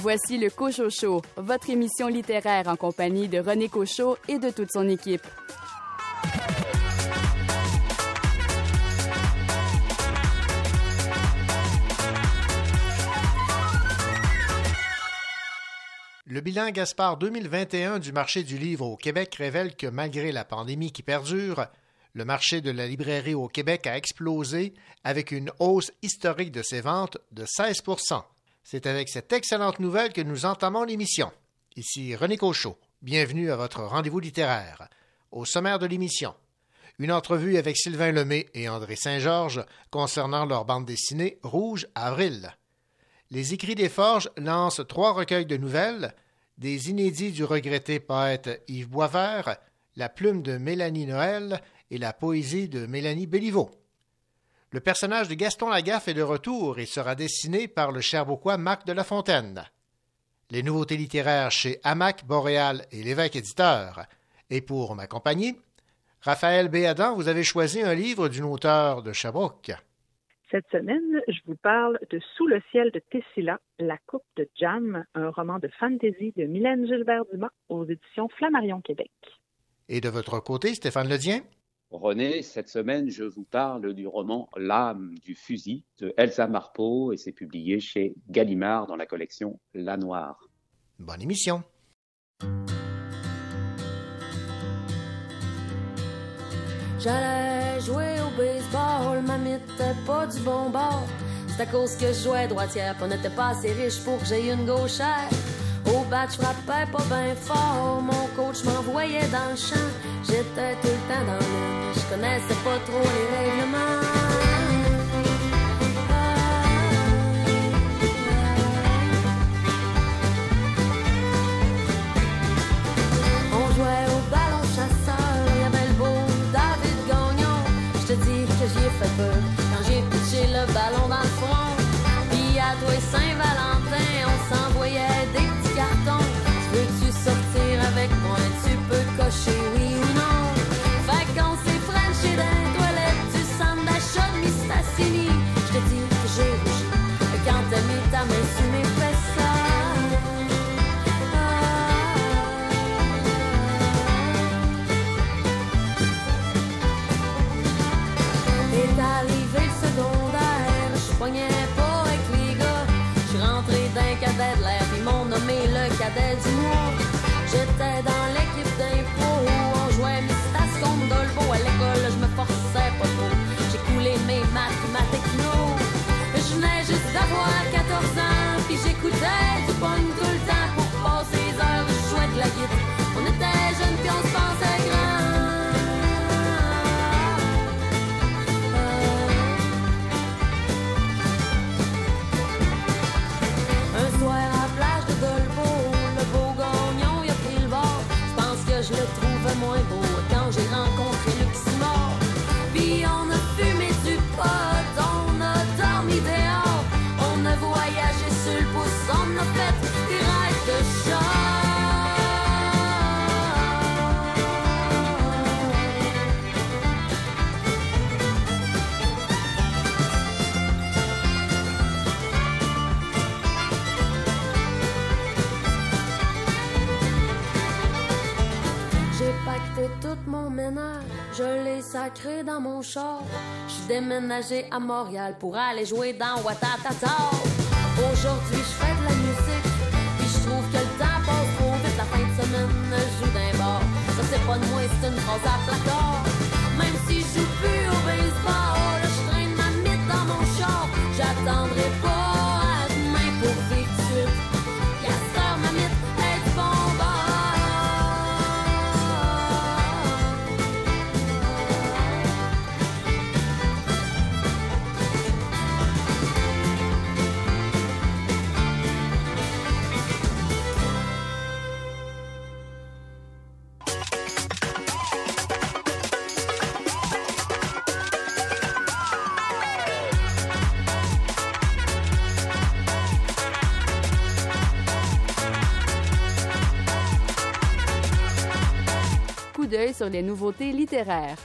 Voici le Cochot Show, votre émission littéraire en compagnie de René Cochot et de toute son équipe. Le bilan Gaspard 2021 du marché du livre au Québec révèle que malgré la pandémie qui perdure, le marché de la librairie au Québec a explosé avec une hausse historique de ses ventes de 16 C'est avec cette excellente nouvelle que nous entamons l'émission. Ici René Cochot. Bienvenue à votre rendez-vous littéraire. Au sommaire de l'émission, une entrevue avec Sylvain Lemay et André Saint-Georges concernant leur bande dessinée Rouge Avril. Les Écrits des Forges lancent trois recueils de nouvelles, des inédits du regretté poète Yves Boisvert, La plume de Mélanie Noël et la poésie de Mélanie Béliveau. Le personnage de Gaston Lagaffe est de retour et sera dessiné par le Cherbourgois Marc de la Fontaine. Les nouveautés littéraires chez Hamac, Boréal et l'Évêque éditeur. Et pour m'accompagner, Raphaël Béadan, vous avez choisi un livre d'une auteure de Sherbrooke. Cette semaine, je vous parle de Sous le ciel de Tessila, La coupe de Jam, un roman de fantasy de Mylène Gilbert-Dumas aux éditions Flammarion Québec. Et de votre côté, Stéphane Ledien? René, cette semaine, je vous parle du roman L'âme du fusil de Elsa Marpeau et c'est publié chez Gallimard dans la collection La Noire. Bonne émission. J'allais jouer au baseball, ma n'était pas du bon bord. C'est à cause que je jouais droitière, on n'était pas assez riche pour que j'aie une gauchère. Au bat, je frappais pas bien fort, mon coach m'envoyait dans le champ. J'étais tout le temps dans le je connaissais pas trop les règlements. J'ai rencontré Simard. Je l'ai sacré dans mon char. J'suis déménagé à Montréal pour aller jouer dans Watatata. Aujourd'hui, je fais de la musique, sur les nouveautés littéraires.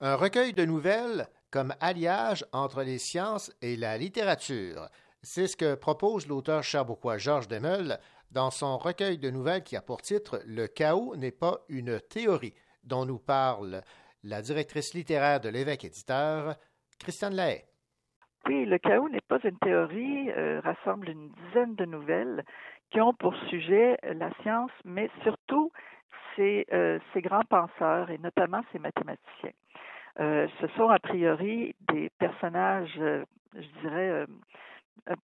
Un recueil de nouvelles comme alliage entre les sciences et la littérature. C'est ce que propose l'auteur cherbourgois Georges Demel dans son recueil de nouvelles qui a pour titre Le chaos n'est pas une théorie, dont nous parle la directrice littéraire de l'évêque éditeur, Christiane Lahaye. Oui, Le chaos n'est pas une théorie, euh, rassemble une dizaine de nouvelles qui ont pour sujet la science, mais surtout ces, euh, grands penseurs et notamment ces mathématiciens. Euh, ce sont a priori des personnages, je dirais,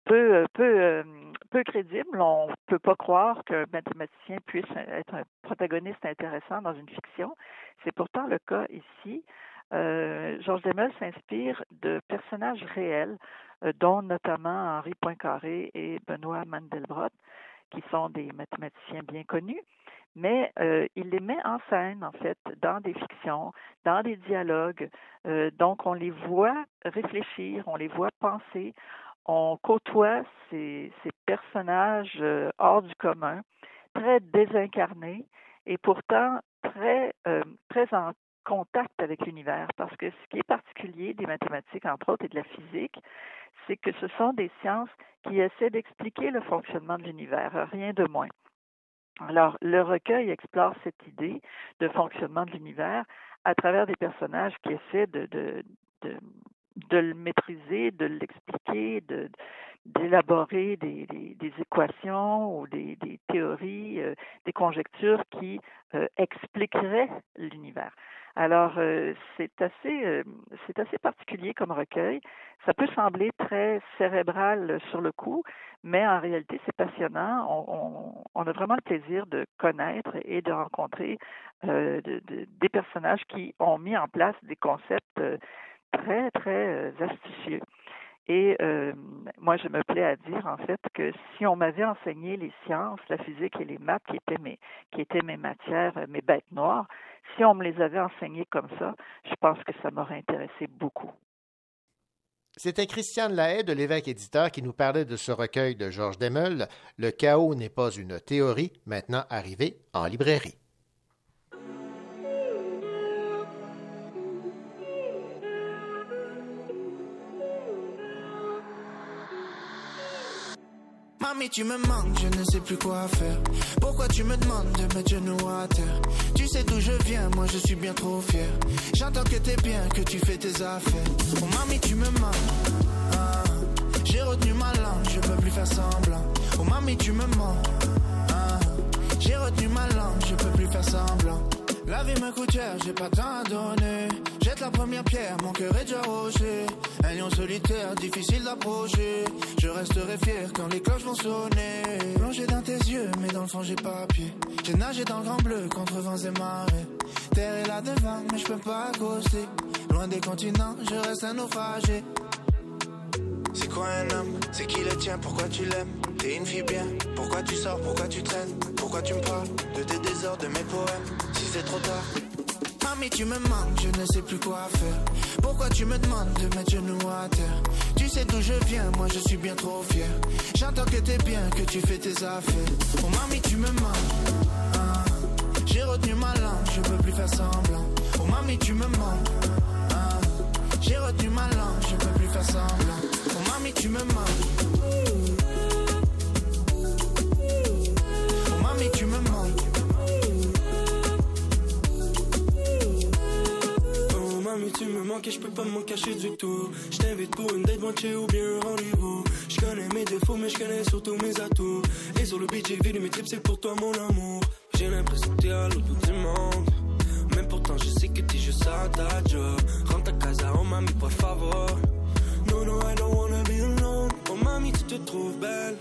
peu, peu crédibles. On ne peut pas croire qu'un mathématicien puisse être un protagoniste intéressant dans une fiction. C'est pourtant le cas ici. Euh, Georges Demel s'inspire de personnages réels, euh, dont notamment Henri Poincaré et Benoît Mandelbrot, qui sont des mathématiciens bien connus, mais euh, il les met en scène, en fait, dans des fictions, dans des dialogues. donc, on les voit réfléchir, on les voit penser, on côtoie ces, personnages hors du commun, très désincarnés et pourtant très, très en contact avec l'univers, parce que ce qui est particulier des mathématiques, entre autres, et de la physique, c'est que ce sont des sciences qui essaient d'expliquer le fonctionnement de l'univers, rien de moins. Alors, le recueil explore cette idée de fonctionnement de l'univers à travers des personnages qui essaient de, de, le maîtriser, de l'expliquer, de, d'élaborer des, équations ou des, théories, euh, des conjectures qui euh, expliqueraient l'univers. Alors, euh, c'est assez, assez particulier comme recueil. Ça peut sembler très cérébral sur le coup, mais en réalité, c'est passionnant. On, a vraiment le plaisir de connaître et de rencontrer des personnages qui ont mis en place des concepts très, très astucieux. Et euh, moi, je me plais à dire en fait que si on m'avait enseigné les sciences, la physique et les maths, qui étaient mes, qui étaient mes matières, mes bêtes noires, si on me les avait enseignées comme ça, je pense que ça m'aurait intéressé beaucoup. C'était Christiane Lahaye de l'évêque éditeur qui nous parlait de ce recueil de Georges Demel, Le chaos n'est pas une théorie, maintenant arrivé en librairie. Mamie, tu me manques, je ne sais plus quoi faire. Pourquoi tu me demandes de mettre genoux à terre? Tu sais d'où je viens, moi je suis bien trop fier. J'entends que t'es bien, que tu fais tes affaires. Oh mamie, tu me manques. Ah, j'ai retenu ma langue, je peux plus faire semblant. Oh mamie, tu me manques. Ah, j'ai retenu ma langue, je peux plus faire semblant. La vie me coûte cher, j'ai pas tant à donner. Jette la première pierre, mon cœur est déjà rocher. Un lion solitaire, difficile d'approcher. Je resterai fier quand les cloches vont sonner. Plongé dans tes yeux, mais dans le fond j'ai pas pied. J'ai nagé dans le grand bleu contre vents et marées. Terre est là devant, mais je peux pas accoster. Loin des continents, je reste un naufragé. C'est quoi un homme? C'est qui le tien? Pourquoi tu l'aimes? T'es une fille bien Pourquoi tu sors? Pourquoi tu traînes? Pourquoi tu me parles De tes désordres, de mes poèmes? C'est trop tard Mamie, tu me manques, je ne sais plus quoi faire. Pourquoi tu me demandes de mettre genoux à terre? Tu sais d'où je viens, moi je suis bien trop fier. J'entends que t'es bien, que tu fais tes affaires. Oh mamie, tu me manques. Ah, j'ai retenu ma langue, je peux plus faire semblant. Oh mamie, tu me manques. Ah, j'ai retenu ma langue, je peux plus faire semblant. Oh mamie, tu me manques. Mamie, tu me manques et je peux pas m'en cacher du tout. Je t'invite pour une date moitié ou bien un rendez-vous. Je connais mes défauts, mais je connais surtout mes atouts. Et sur le beat, j'ai vu mes trips, c'est pour toi mon amour. J'ai l'impression que t'es à l'autre bout du monde. Mais pourtant, je sais que t'es juste à ta job. Rentre à casa, oh mamie, por favor. No, no, I don't wanna be alone. Oh mamie, tu te trouves belle.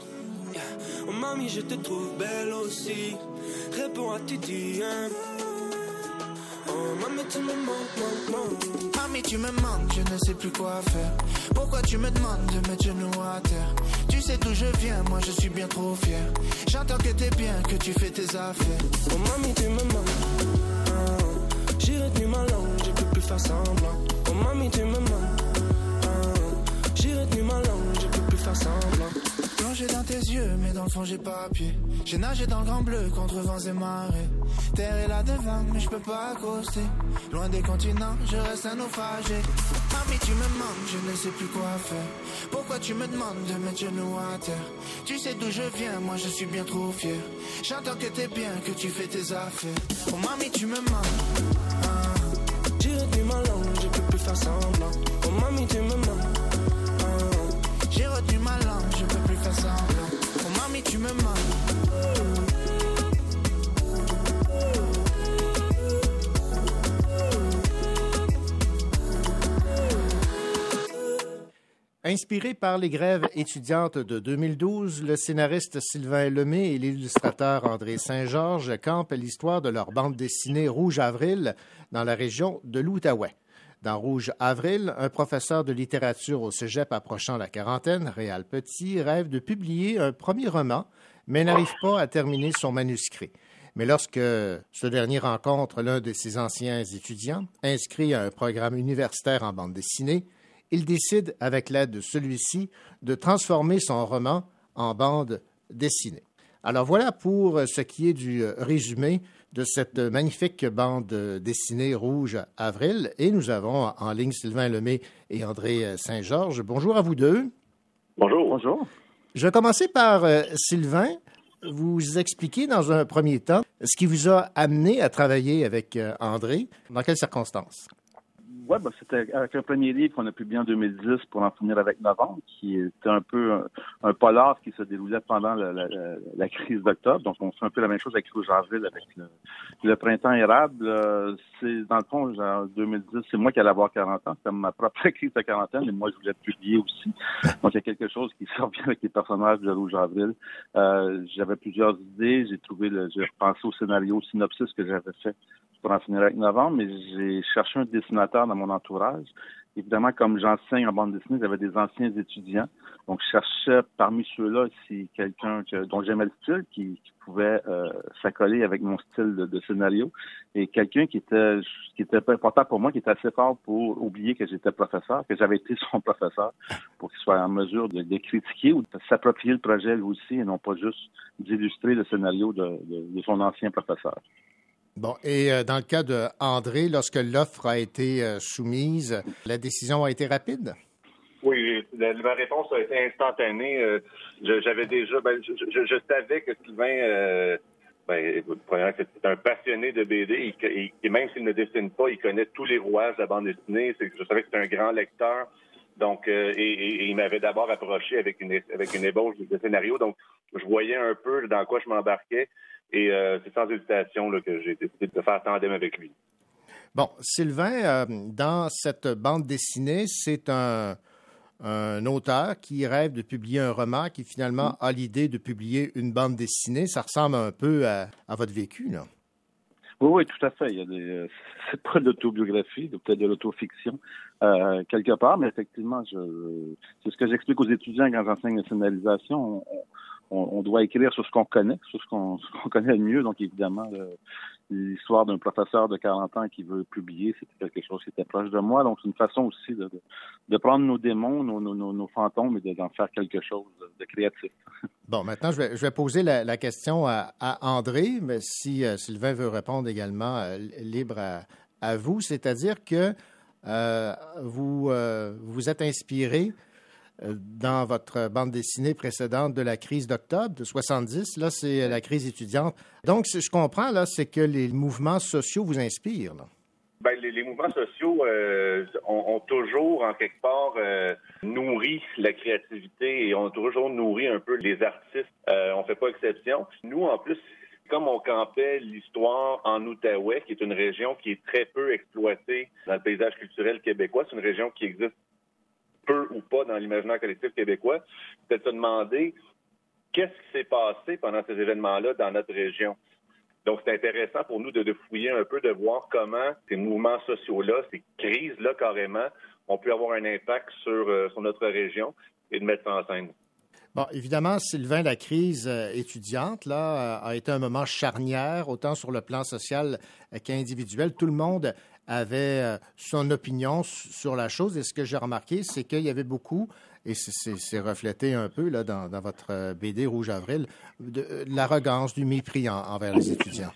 Oh mamie, je te trouve belle aussi. Réponds à tes DM. Oh mamie, tu me manques, manques. Mamie, tu me manques, je ne sais plus quoi faire. Pourquoi tu me demandes de mettre genoux à terre? Tu sais d'où je viens, moi je suis bien trop fier. J'entends que t'es bien, que tu fais tes affaires. Oh mamie, tu me manques. Ah, J'ai retenu ma langue, je peux plus faire semblant. Oh mamie, tu me manques. Ah, J'ai retenu ma langue, je peux plus faire semblant. Plongé dans tes yeux, mais dans le fond j'ai pas pied. J'ai nagé dans le grand bleu contre vents et marées. Terre est là devant, mais je peux pas accoster. Loin des continents, je reste un naufragé. mamie, tu me manques, je ne sais plus quoi faire. Pourquoi tu me demandes de mettre genoux à terre? Tu sais d'où je viens, moi je suis bien trop fier. J'entends que t'es bien, que tu fais tes affaires. Oh mamie, tu me manques. Ah. J'ai retenu ma langue, je peux plus faire semblant. Oh mamie, tu me manques. J'ai retenu ma langue, je peux plus faire semblant. Oh mamie, tu me manques. Inspiré par les grèves étudiantes de 2012, le scénariste Sylvain Lemay et l'illustrateur André Saint-Georges campent l'histoire de leur bande dessinée Rouge Avril dans la région de l'Outaouais. Dans Rouge Avril, un professeur de littérature au cégep approchant la quarantaine, Réal Petit, rêve de publier un premier roman, mais n'arrive pas à terminer son manuscrit. Mais lorsque ce dernier rencontre l'un de ses anciens étudiants, inscrit à un programme universitaire en bande dessinée, il décide, avec l'aide de celui-ci, de transformer son roman en bande dessinée. Alors voilà pour ce qui est du résumé de cette magnifique bande dessinée Rouge Avril. Et nous avons en ligne Sylvain Lemay et André Saint-Georges. Bonjour à vous deux. Bonjour. Bonjour. Je vais commencer par euh, Sylvain. Vous expliquer dans un premier temps ce qui vous a amené à travailler avec euh, André. Dans quelles circonstances? Oui, ben, c'était avec un premier livre qu'on a publié en 2010 pour en finir avec novembre, qui était un peu un, polar qui se déroulait pendant la, crise d'octobre. Donc, on fait un peu la même chose avec Rouge Avril, avec le, printemps érable. Euh, c'est dans le fond, en 2010, c'est moi qui allais avoir 40 ans. C'était ma propre crise de quarantaine, et moi, je voulais publier aussi. Donc, il y a quelque chose qui sort bien avec les personnages de Rouge Avril. Euh, j'avais plusieurs idées. J'ai trouvé j'ai repensé au scénario, au synopsis que j'avais fait pour en finir avec novembre, mais j'ai cherché un dessinateur dans mon entourage. Évidemment, comme j'enseigne en bande dessinée, j'avais des anciens étudiants. Donc, je cherchais parmi ceux-là si quelqu'un dont j'aimais le style, qui, pouvait euh, s'accoler avec mon style de, scénario, et quelqu'un qui était qui était important pour moi, qui était assez fort pour oublier que j'étais professeur, que j'avais été son professeur, pour qu'il soit en mesure de, critiquer ou de s'approprier le projet lui aussi, et non pas juste d'illustrer le scénario de son ancien professeur. Bon, et euh, dans le cas de André, lorsque l'offre a été euh, soumise, la décision a été rapide? Oui, la, ma réponse a été instantanée. Euh, J'avais déjà, ben, je, savais que Sylvain, euh, ben, c'est un passionné de BD. Et même s'il ne dessine pas, il connaît tous les rouages de la bande dessinée. Je savais que c'est un grand lecteur. Donc, et, et, et, il m'avait d'abord approché avec une avec une ébauche de scénario. Donc, je voyais un peu dans quoi je m'embarquais. Et euh, c'est sans hésitation là, que j'ai décidé de faire tandem avec lui. Bon, Sylvain, euh, dans cette bande dessinée, c'est un, un, auteur qui rêve de publier un roman qui finalement a l'idée de publier une bande dessinée. Ça ressemble un peu à, à votre vécu, là. Oui, oui, tout à fait. Il y a des, c'est pas de l'autobiographie, peut-être de l'autofiction euh, quelque part, mais effectivement, je, c'est ce que j'explique aux étudiants quand j'enseigne la scénarisation. On, on, doit écrire sur ce qu'on connaît, sur ce qu'on, connaît le mieux. Donc, évidemment, l'histoire d'un professeur de 40 ans qui veut publier, c'était quelque chose qui était proche de moi. Donc, c'est une façon aussi de, prendre nos démons, nos, nos, nos fantômes et d'en faire quelque chose de créatif. Bon, maintenant, je vais, poser la, question à, André, mais si euh, Sylvain veut répondre également, euh, libre à, vous, c'est-à-dire que euh, vous vous êtes inspiré dans votre bande dessinée précédente de la crise d'octobre de 70. Là, c'est la crise étudiante. Donc, je comprends, là, c'est que les mouvements sociaux vous inspirent. Là. Ben, les, mouvements sociaux euh, ont, toujours, en quelque part, euh, nourri la créativité et ont toujours nourri un peu les artistes. Euh, on fait pas exception. Nous, en plus, comme on campait l'histoire en Outaouais, qui est une région qui est très peu exploitée dans le paysage culturel québécois, c'est une région qui existe peu ou pas dans l'imaginaire collectif québécois, c'est de se demander qu'est-ce qui s'est passé pendant ces événements-là dans notre région. Donc, c'est intéressant pour nous de, fouiller un peu, de voir comment ces mouvements sociaux-là, ces crises-là carrément, ont pu avoir un impact sur, euh, sur notre région et de mettre ça en scène. Bon, évidemment, Sylvain, la crise euh, étudiante là, a été un moment charnière, autant sur le plan social qu'individuel. Tout le monde avait euh, son opinion sur la chose. Et ce que j'ai remarqué, c'est qu'il y avait beaucoup, et c'est reflété un peu là, dans, votre BD Rouge Avril, de, de l'arrogance, du mépris en, envers les étudiants.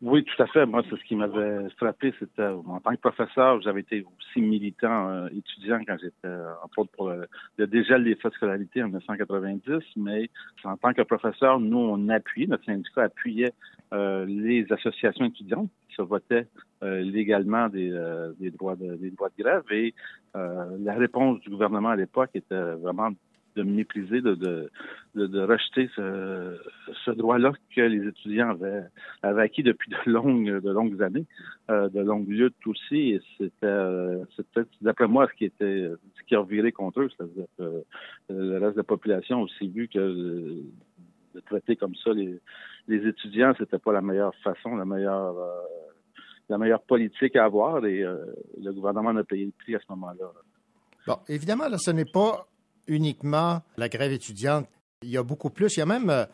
Oui, tout à fait. Moi, c'est ce qui m'avait frappé. C'était en tant que professeur, j'avais été aussi militant euh, étudiant quand j'étais, euh, entre autres, pour le, le, dégel des de scolarité en 1990. Mais en tant que professeur, nous, on appuyait, notre syndicat appuyait euh, les associations étudiantes se votaient euh, légalement des, des, droits de, des droits de grève. Et la réponse du gouvernement à l'époque était vraiment de mépriser, de, de, de, rejeter ce, ce droit-là que les étudiants avaient, acquis depuis de longues, de longues années, euh, de longues luttes aussi. Et c'était, euh, d'après moi, ce qui était, ce qui a viré contre eux. C'est-à-dire que le reste de la population a aussi vu que de traiter comme ça les, les étudiants, c'était pas la meilleure façon, la meilleure, euh, la meilleure politique à avoir. Et euh, le gouvernement a payé le prix à ce moment-là. Bon, évidemment, là, ce n'est pas uniquement la grève étudiante. Il y a beaucoup plus. Il y a même, euh,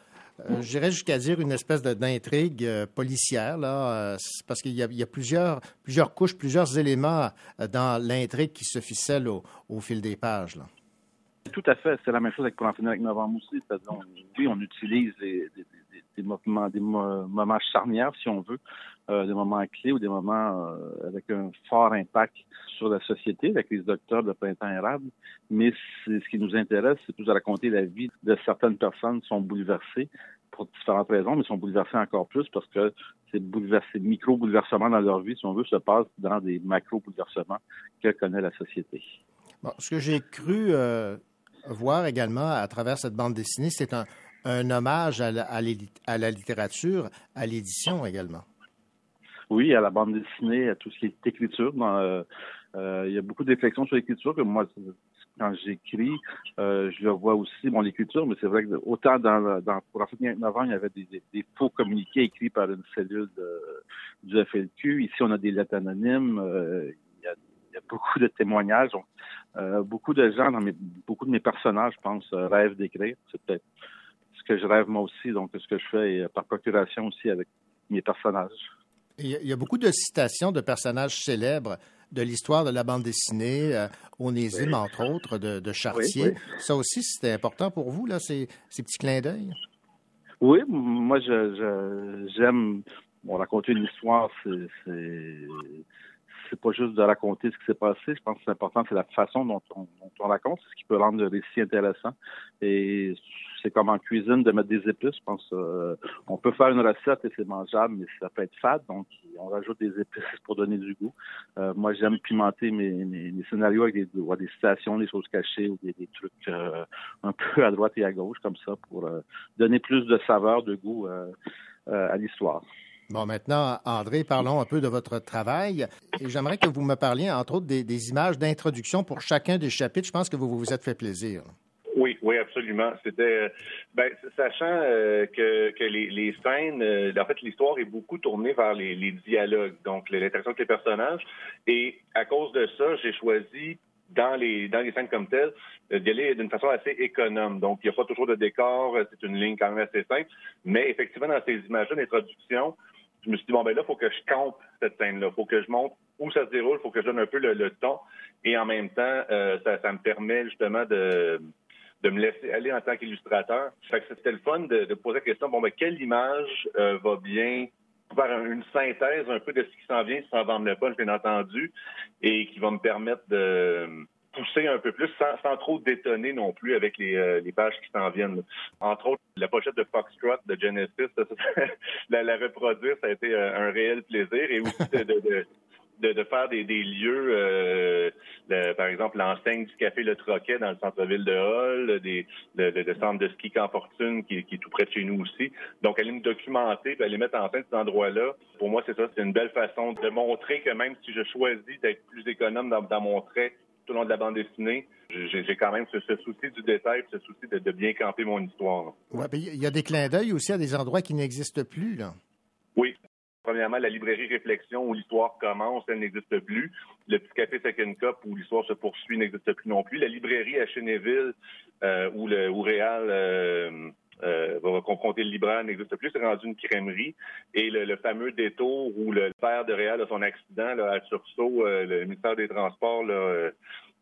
j'irais jusqu'à dire, une espèce d'intrigue euh, policière, là, euh, parce qu'il y, y, a plusieurs, plusieurs couches, plusieurs éléments euh, dans l'intrigue qui se ficellent au, au, fil des pages. Là. Tout à fait. C'est la même chose avec, pour en finir avec novembre aussi. On, oui, on utilise des, des, des, moments, des moments charnières, si on veut, euh, des moments clés ou des moments euh, avec un fort impact sur la société, avec les docteurs de printemps érable. Mais ce qui nous intéresse, c'est plus de raconter la vie de certaines personnes qui sont bouleversées pour différentes raisons, mais sont bouleversées encore plus parce que ces, bouleversés, micro-bouleversements dans leur vie, si on veut, se passent dans des macro-bouleversements que connaît la société. Ce que j'ai cru euh, voir également à travers cette bande dessinée, c'est un, hommage à la littérature, à l'édition également. Oui, à la bande dessinée, à tout ce qui est écriture. Euh, euh, il y a beaucoup de réflexions sur l'écriture que moi, quand j'écris, euh, je le vois aussi, bon, l'écriture, mais c'est vrai que autant dans, dans pour avant, il y avait des, faux communiqués écrits par une cellule de, du FLQ. Ici, on a des lettres anonymes. Il, y a, beaucoup de témoignages. Donc, beaucoup de gens, dans mes, beaucoup de mes personnages, je pense, rêvent d'écrire. C'est peut-être ce que je rêve moi aussi, donc ce que je fais par procuration aussi avec mes personnages. Il y a beaucoup de citations de personnages célèbres de l'histoire de la bande dessinée, euh, Onésime, oui. entre autres, de, de Chartier. Oui, oui. Ça aussi, c'était important pour vous, là, ces, ces petits clins d'œil? Oui, moi, je, je, j'aime bon, raconter une histoire, c'est c'est pas juste de raconter ce qui s'est passé. Je pense que c'est important, c'est la façon dont on, dont on raconte, c'est ce qui peut rendre le récit intéressant. Et c'est comme en cuisine de mettre des épices. Je pense euh, on peut faire une recette et c'est mangeable, mais ça peut être fade. Donc, on rajoute des épices pour donner du goût. Euh, moi, j'aime pimenter mes, scénarios avec des, des citations, des choses cachées ou des, trucs euh, un peu à droite et à gauche comme ça pour donner plus de saveur, de goût à l'histoire. Bon, maintenant, André, parlons un peu de votre travail. J'aimerais que vous me parliez, entre autres, des images d'introduction pour chacun des chapitres. Je pense que vous vous êtes fait plaisir. Oui, oui, absolument. C'était, ben, sachant euh, que, que les, les scènes, euh, en fait, l'histoire est beaucoup tournée vers les, les dialogues, donc l'interaction avec les personnages. Et à cause de ça, j'ai choisi dans les dans les scènes comme telles d'y aller d'une façon assez économe. Donc, il n'y a pas toujours de décor, c'est une ligne quand même assez simple. Mais effectivement, dans ces images-là d'introduction, je me suis dit, bon, ben là, il faut que je campe cette scène-là. Faut que je montre où ça se déroule, faut que je donne un peu le, le ton. Et en même temps, euh, ça, ça me permet justement de de me laisser aller en tant qu'illustrateur. Fait que c'était le fun de, poser la question, bon, ben, quelle image euh, va bien faire une synthèse un peu de ce qui s'en vient sans vendre le punch, bien entendu, et qui va me permettre de pousser un peu plus sans, sans trop détonner non plus avec les, euh, les pages qui s'en viennent. Entre autres, la pochette de Foxtrot de Genesis, la, reproduire, ça a été un, réel plaisir et aussi de de, de, faire des, des lieux, euh, le, par exemple l'enseigne du café Le Troquet dans le centre-ville de Hall, des, le, le, le, centre de ski Camp Fortune qui, qui, est tout près de chez nous aussi. Donc aller me documenter, puis aller mettre en scène ces endroits-là, pour moi c'est ça, c'est une belle façon de montrer que même si je choisis d'être plus économe dans, dans mon trait tout au long de la bande dessinée, j'ai quand même ce, ce, souci du détail, ce souci de, de bien camper mon histoire. Ouais, il y a des clins d'œil aussi à des endroits qui n'existent plus là. Oui, Premièrement, la librairie Réflexion où l'histoire commence, elle n'existe plus. Le petit café Second Cup où l'histoire se poursuit n'existe plus non plus. La librairie à Chénéville euh, où le où Réal euh, euh, va confronter le libraire n'existe plus. C'est rendu une crèmerie. Et le, le, fameux détour où le père de Réal a son accident là, à Sursaut, euh, le ministère des Transports là,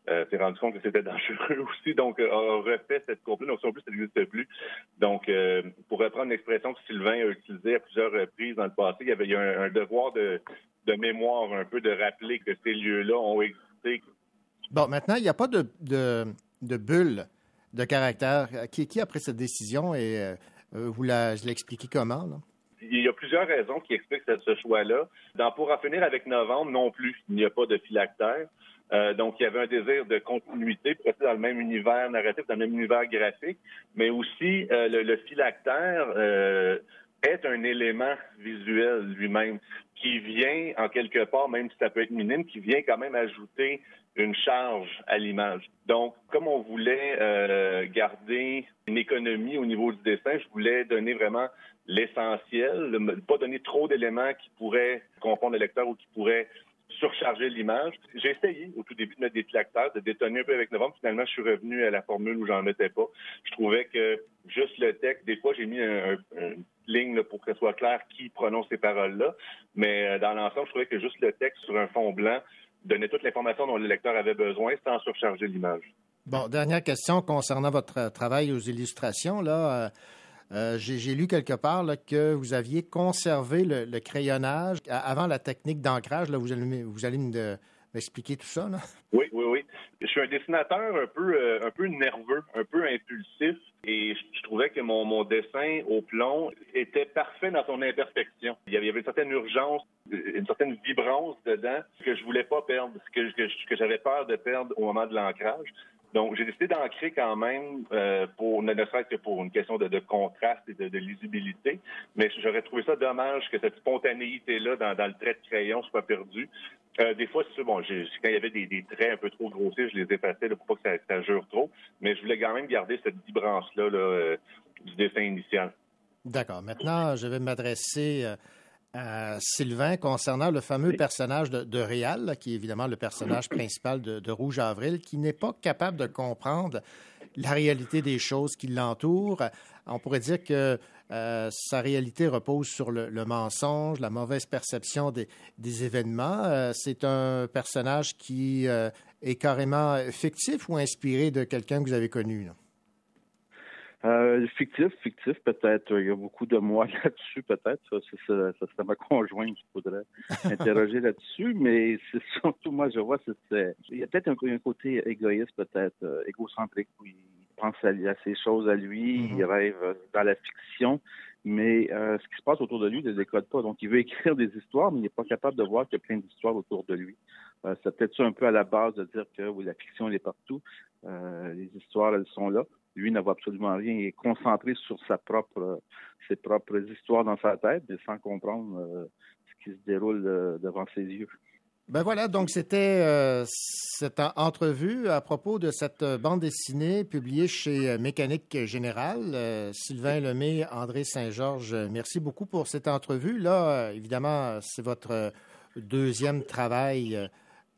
euh, s'est rendu compte que c'était dangereux aussi, donc euh, a refait cette courbe-là. Donc, si en plus, ça n'existe plus. Donc, euh, pour reprendre l'expression que Sylvain a utilisée à plusieurs reprises dans le passé, il y avait il y a un, un devoir de, de mémoire, un peu de rappeler que ces lieux-là ont existé. Bon, maintenant, il n'y a pas de, de, de bulle de caractère. Qui, qui a pris cette décision et vous la- l'expliquez comment? Là? Il y a plusieurs raisons qui expliquent ce, ce choix-là. Dans Pour en finir avec novembre, non plus, il n'y a pas de phylactère. Euh, donc, il y avait un désir de continuité, rester dans le même univers narratif, dans le même univers graphique, mais aussi euh, le, le phylactère euh, est un élément visuel lui-même qui vient, en quelque part, même si ça peut être minime, qui vient quand même ajouter une charge à l'image. Donc, comme on voulait euh, garder une économie au niveau du dessin, je voulais donner vraiment l'essentiel, pas donner trop d'éléments qui pourraient confondre le lecteur ou qui pourraient surcharger l'image. J'ai essayé au tout début de mettre des de détonner un peu avec novembre. Finalement, je suis revenu à la formule où j'en mettais pas. Je trouvais que juste le texte, des fois, j'ai mis un, un- une ligne pour que ce soit clair qui prononce ces paroles-là. Mais euh, dans l'ensemble, je trouvais que juste le texte sur un fond blanc donnait toute l'information dont le lecteur avait besoin sans surcharger l'image. Bon, dernière question concernant votre euh, travail aux illustrations. Là, euh, euh, j'ai lu quelque part que vous aviez conservé le, crayonnage avant la technique d'ancrage. Vous allez, vous allez me m'expliquer tout ça. Là. Oui, oui, oui. Je suis un dessinateur un peu, euh, un peu nerveux, un peu impulsif, et je, trouvais que mon, mon dessin au plomb était parfait dans son imperfection. Il y avait, il y avait une certaine urgence, une certaine vibrance dedans que je voulais pas perdre, que, que, que j'avais peur de perdre au moment de l'ancrage. Donc, j'ai décidé d'ancrer quand même, euh, pour ne serait-ce que pour une question de, contraste et de, lisibilité. Mais j'aurais trouvé ça dommage que cette spontanéité-là dans, le trait de crayon soit perdue. Euh, des fois, c'est bon, quand il y avait des, des traits un peu trop grossiers, je les effaçais pour pas que ça, ça jure trop. Mais je voulais quand même garder cette vibrance-là là, euh, du dessin initial. D'accord. Maintenant, je vais m'adresser euh, à Sylvain concernant le fameux personnage de, de Réal, là, qui est évidemment le personnage principal de, de Rouge Avril, qui n'est pas capable de comprendre la réalité des choses qui l'entourent. On pourrait dire que euh, sa réalité repose sur le, le mensonge, la mauvaise perception des, des événements. Euh, C'est un personnage qui euh, est carrément fictif ou inspiré de quelqu'un que vous avez connu. là? Euh, fictif, fictif, peut-être. Il y a beaucoup de moi là-dessus, peut-être. Ça, c'est- ça, ça serait ma conjointe qu'il faudrait interroger là-dessus. Mais c'est surtout, moi, je vois, c'est, il y a peut-être un, un côté égoïste, peut-être, euh, égocentrique, où il pense à, à ces choses à lui, il rêve euh, dans la fiction. Mais euh, ce qui se passe autour de lui ne le décode pas. Donc, il veut écrire des histoires, mais il n'est pas capable de voir qu'il y a plein d'histoires autour de lui. Euh, c'est peut-être ça un peu à la base de dire que oui, la fiction, elle est partout. Euh, les histoires, elles sont là. Lui ne voit absolument rien. Il est concentré sur sa propre, ses propres histoires dans sa tête, mais sans comprendre euh, ce qui se déroule euh, devant ses yeux. Ben voilà, donc c'était euh, cette en- entrevue à propos de cette bande dessinée publiée chez Mécanique Générale. Sylvain Lemay, André Saint-Georges, merci beaucoup pour cette entrevue. Là, évidemment, c'est votre deuxième travail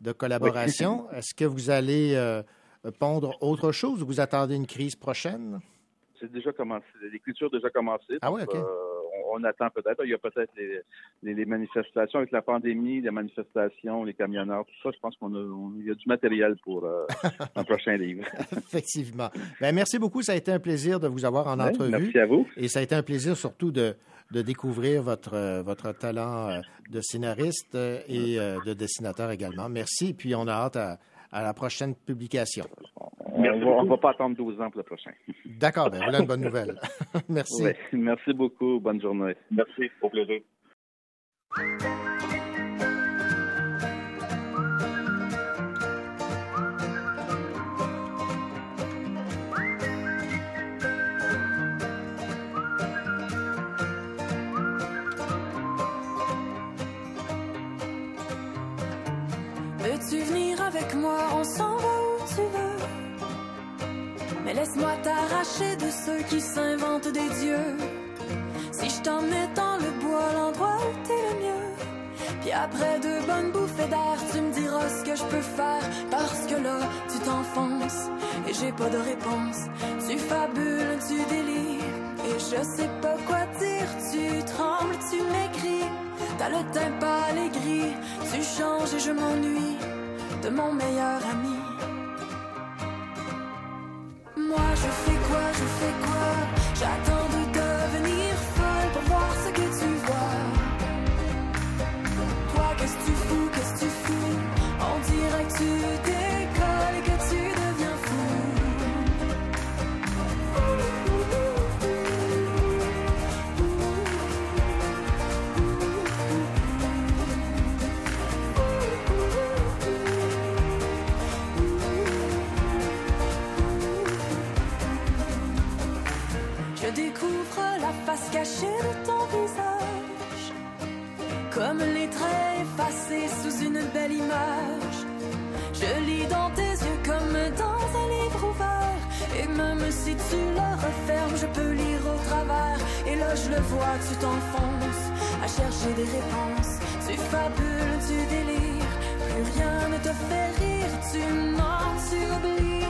de collaboration. Est-ce que vous allez pondre autre chose ou vous attendez une crise prochaine? C'est déjà commencé. L'écriture a déjà commencé. Ah oui, OK. euh, on, on attend peut-être. Il y a peut-être les, les- les manifestations avec la pandémie, les manifestations, les camionneurs, tout ça. Je pense qu'on a, on- il y a du matériel pour euh, un prochain livre. Effectivement. Ben, merci beaucoup. Ça a été un plaisir de vous avoir en Ouais, entrevue. merci à vous. Et ça a été un plaisir surtout de, de découvrir votre, euh, votre talent de scénariste et de dessinateur également. Merci. Puis on a hâte à, à la prochaine publication. On on va pas attendre 12 ans pour le prochain. D'accord. Ben, voilà une bonne nouvelle. merci. Ouais, merci beaucoup. Bonne journée. Merci, au plaisir. Avec moi? On s'en va où tu veux. Mais laisse-moi t'arracher de ceux qui s'inventent des dieux. Si je t'emmène dans le bois, l'endroit où t'es le mieux. Puis après deux bonnes bouffées d'air, tu me diras ce que je peux faire. Parce que là, tu t'enfonces et j'ai pas de réponse. Tu fabules, tu délires. Et je sais pas quoi dire. Tu trembles, tu m'écris. T'as le teint pâle et gris. Tu changes et je m'ennuie de mon meilleur ami. Moi je fais quoi, je fais quoi, j'attends de face cachée de ton visage, comme les traits effacés sous une belle image. Je lis dans tes yeux comme dans un livre ouvert, et même si tu le refermes, je peux lire au travers. Et là je le vois, tu t'enfonces à chercher des réponses. Tu fabules, tu délires, plus rien ne te fait rire, tu mens, tu oublies,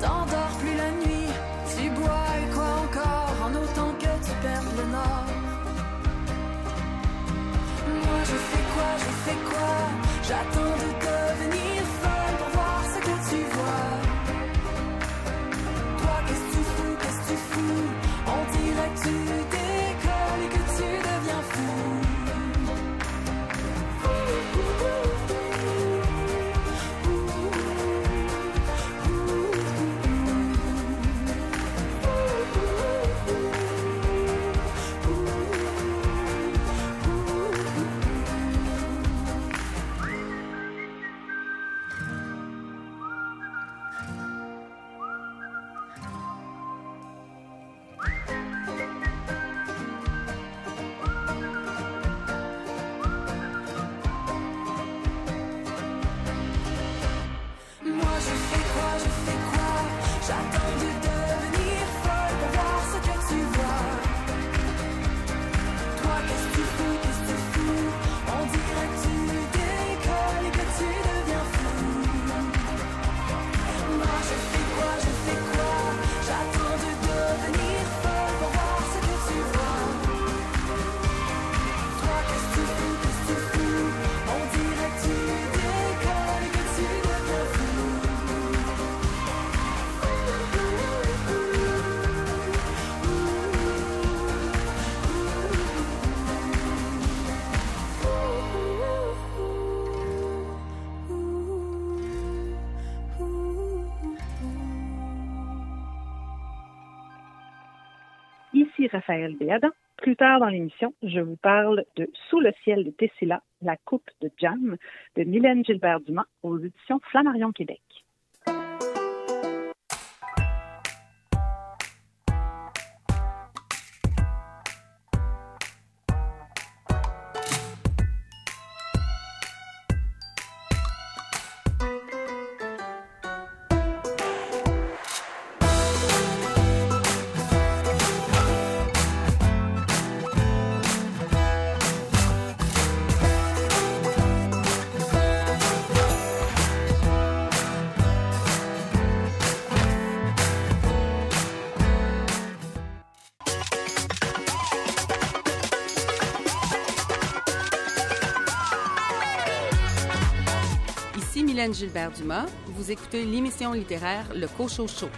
t'endors Moi je fais quoi, je fais quoi? J'attends de devenir folle pour voir ce que tu vois. Toi qu'est-ce que tu fous, qu'est-ce que tu fous? On dirait que tu Raphaël Béada. Plus tard dans l'émission, je vous parle de Sous le ciel de Tessila, la coupe de Jam, de Mylène Gilbert-Dumas aux éditions Flammarion Québec. Hélène Gilbert-Dumas. Vous écoutez l'émission littéraire Le Cochot Chaud.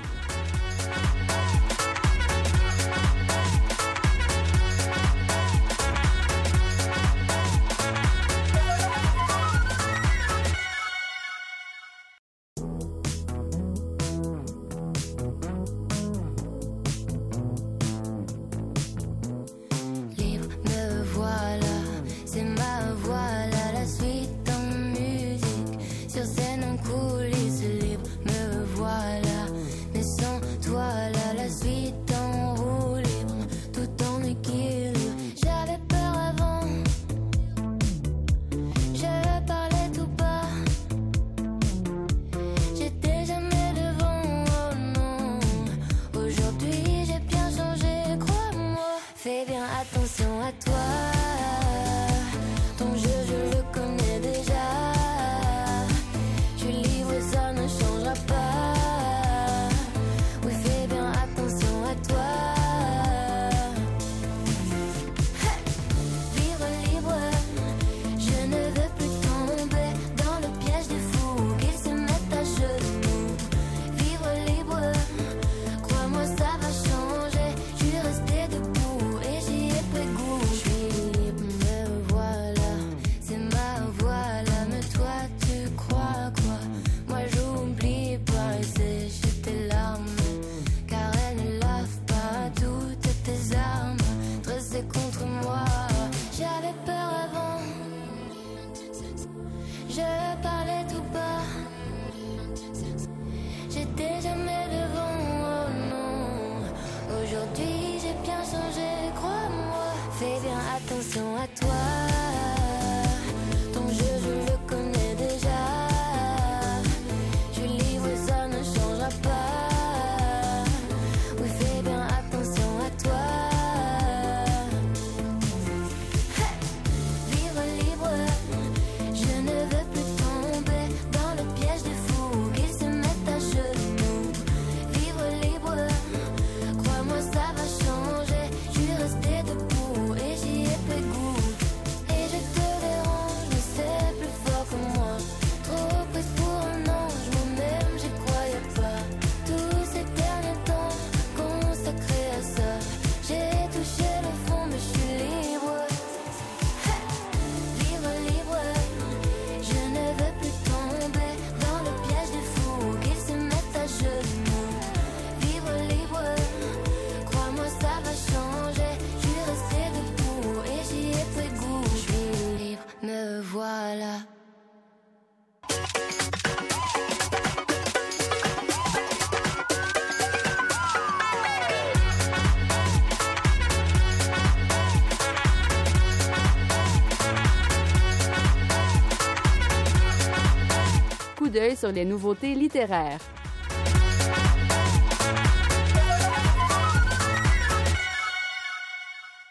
Les nouveautés littéraires.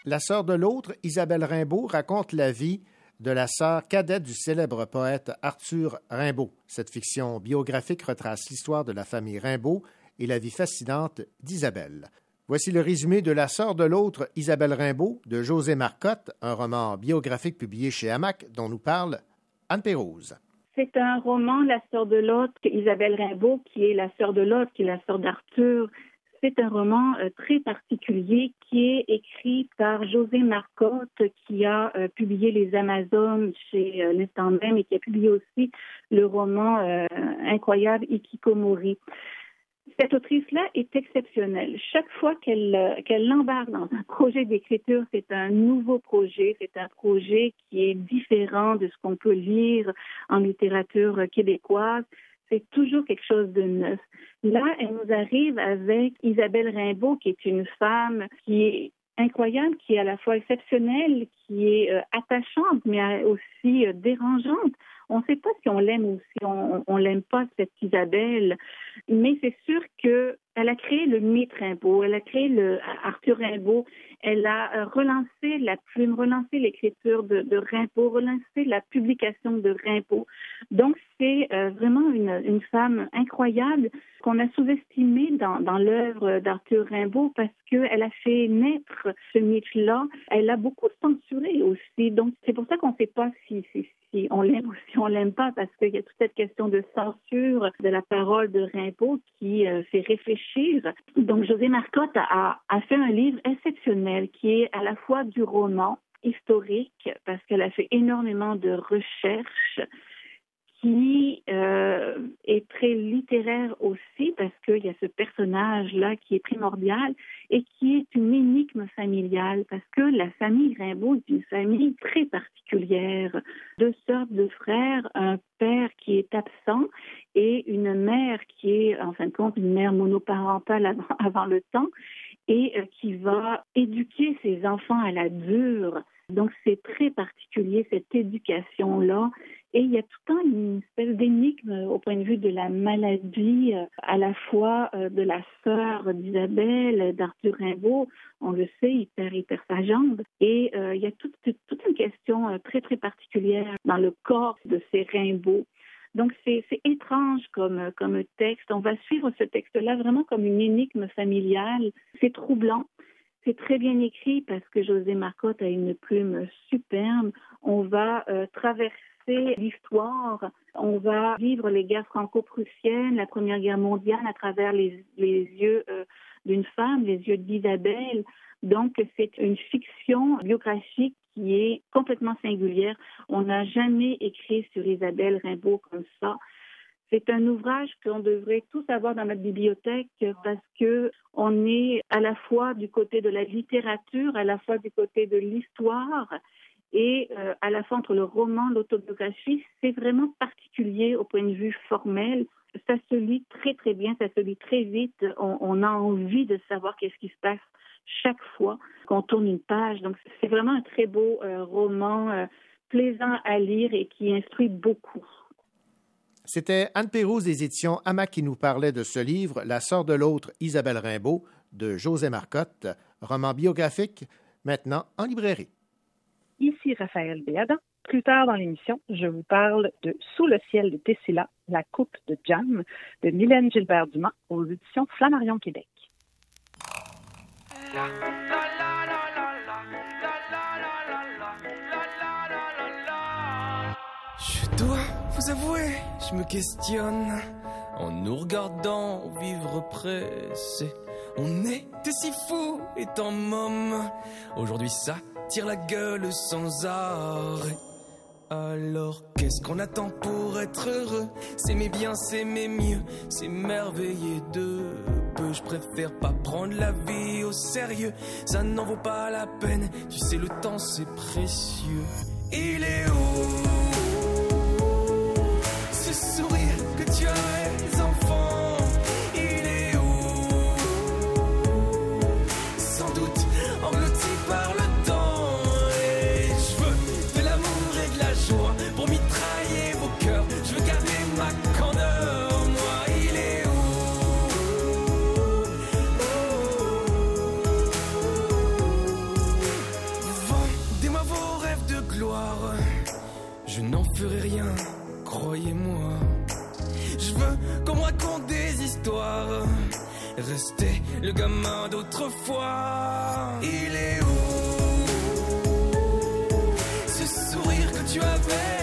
La sœur de l'autre, Isabelle Rimbaud, raconte la vie de la sœur cadette du célèbre poète Arthur Rimbaud. Cette fiction biographique retrace l'histoire de la famille Rimbaud et la vie fascinante d'Isabelle. Voici le résumé de La sœur de l'autre, Isabelle Rimbaud, de José Marcotte, un roman biographique publié chez Hamac dont nous parle Anne Pérouse. C'est un roman, La sœur de l'autre, Isabelle Rimbaud, qui est la sœur de l'autre, qui est la sœur d'Arthur. C'est un roman euh, très particulier qui est écrit par José Marcotte, qui a euh, publié Les Amazones chez euh, l'instant même qui a publié aussi le roman incroyable Ikikomori cette autrice-là est exceptionnelle. Chaque fois qu'elle euh, qu'elle l'embarque dans un projet d'écriture, c'est un nouveau projet, c'est un projet qui est différent de ce qu'on peut lire en littérature québécoise. C'est toujours quelque chose de neuf. Là, elle nous arrive avec Isabelle Rimbaud, qui est une femme qui est incroyable, qui est à la fois exceptionnelle, qui est euh, attachante, mais aussi euh, dérangeante. On ne sait pas si on l'aime ou si on, on l'aime pas, cette Isabelle, mais c'est sûr que elle a créé le mythe Rimbaud, elle a créé le Arthur Rimbaud, elle a euh, relancé la plume, relancé l'écriture de, Rimbaud, relancé la publication de Rimbaud. Donc c'est euh, vraiment une, femme incroyable qu'on a sous-estimée dans, l'œuvre d'Arthur Rimbaud parce qu'elle a fait naître ce mythe-là. Elle a beaucoup censuré aussi. Donc c'est pour ça qu'on ne sait pas si, on l'aime ou si on l'aime pas, parce qu'il y a toute cette question de censure de la parole de Rimbaud qui euh, fait réfléchir. Donc, José Marcotte a, a fait un livre exceptionnel qui est à la fois du roman historique, parce qu'elle a fait énormément de recherches qui euh, est très littéraire aussi parce qu'il y a ce personnage-là qui est primordial et qui est une énigme familiale parce que la famille Rimbaud est une famille très particulière. Deux sœurs, deux frères, un père qui est absent et une mère qui est en fin de compte une mère monoparentale avant, le temps et euh, qui va éduquer ses enfants à la dure. Donc c'est très particulier cette éducation-là et il y a tout le temps une espèce d'énigme au point de vue de la maladie, euh, à la fois euh, de la sœur d'Isabelle, d'Arthur Rimbaud. On le sait, il perd, il perd sa jambe. Et euh, il y a toute, une question très, très particulière dans le corps de ces Rimbaud. Donc, c'est étrange comme texte. On va suivre ce texte-là vraiment comme une énigme familiale. C'est troublant. C'est très bien écrit parce que José Marcotte a une plume superbe. On va traverser l'histoire. On va vivre les guerres franco-prussiennes, la Première Guerre mondiale à travers les, yeux euh, d'une femme, les yeux d'Isabelle. Donc, c'est une fiction biographique qui est complètement singulière. On n'a jamais écrit sur Isabelle Rimbaud comme ça. C'est un ouvrage qu'on devrait tous avoir dans notre bibliothèque parce que on est à la fois du côté de la littérature, à la fois du côté de l'histoire Et euh, à la fois entre le roman, l'autobiographie, c'est vraiment particulier au point de vue formel. Ça se lit très très bien, ça se lit très vite. On, a envie de savoir qu'est-ce qui se passe chaque fois qu'on tourne une page. Donc c'est vraiment un très beau euh, roman, euh, plaisant à lire et qui instruit beaucoup. C'était Anne Pérouse des éditions Hamac qui nous parlait de ce livre, La sœur de l'autre, Isabelle Rimbaud, de José Marcotte, roman biographique, maintenant en librairie. Ici Raphaël Béadan. Plus tard dans l'émission, je vous parle de Sous le ciel de Tessila, la coupe de Jam de Mylène Gilbert-Dumas aux éditions Flammarion Québec. Je me questionne en nous regardant vivre pressé. On était si fous étant môme. Aujourd'hui, ça tire la gueule sans arrêt. Alors qu'est-ce qu'on attend pour être heureux? S'aimer bien, s'aimer mieux, s'émerveiller de peu. Je préfère pas prendre la vie au sérieux, ça n'en vaut pas la peine. Tu sais, le temps c'est précieux. Il est où? Rester le gamin d'autrefois. Il est où? Ce sourire que tu avais,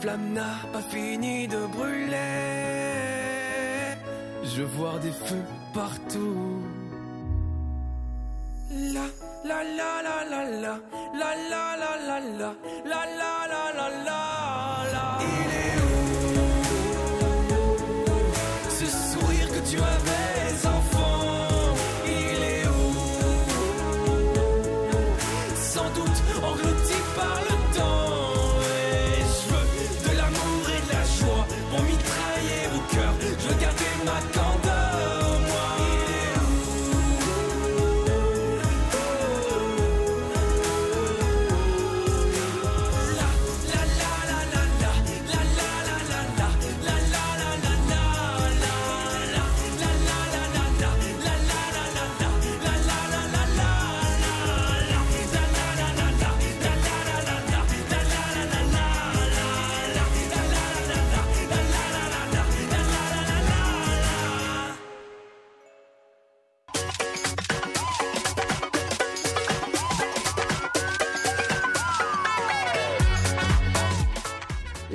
flamme n'a pas fini de brûler. Je vois des feux partout. La la la la la la la la la la la la la la la la la.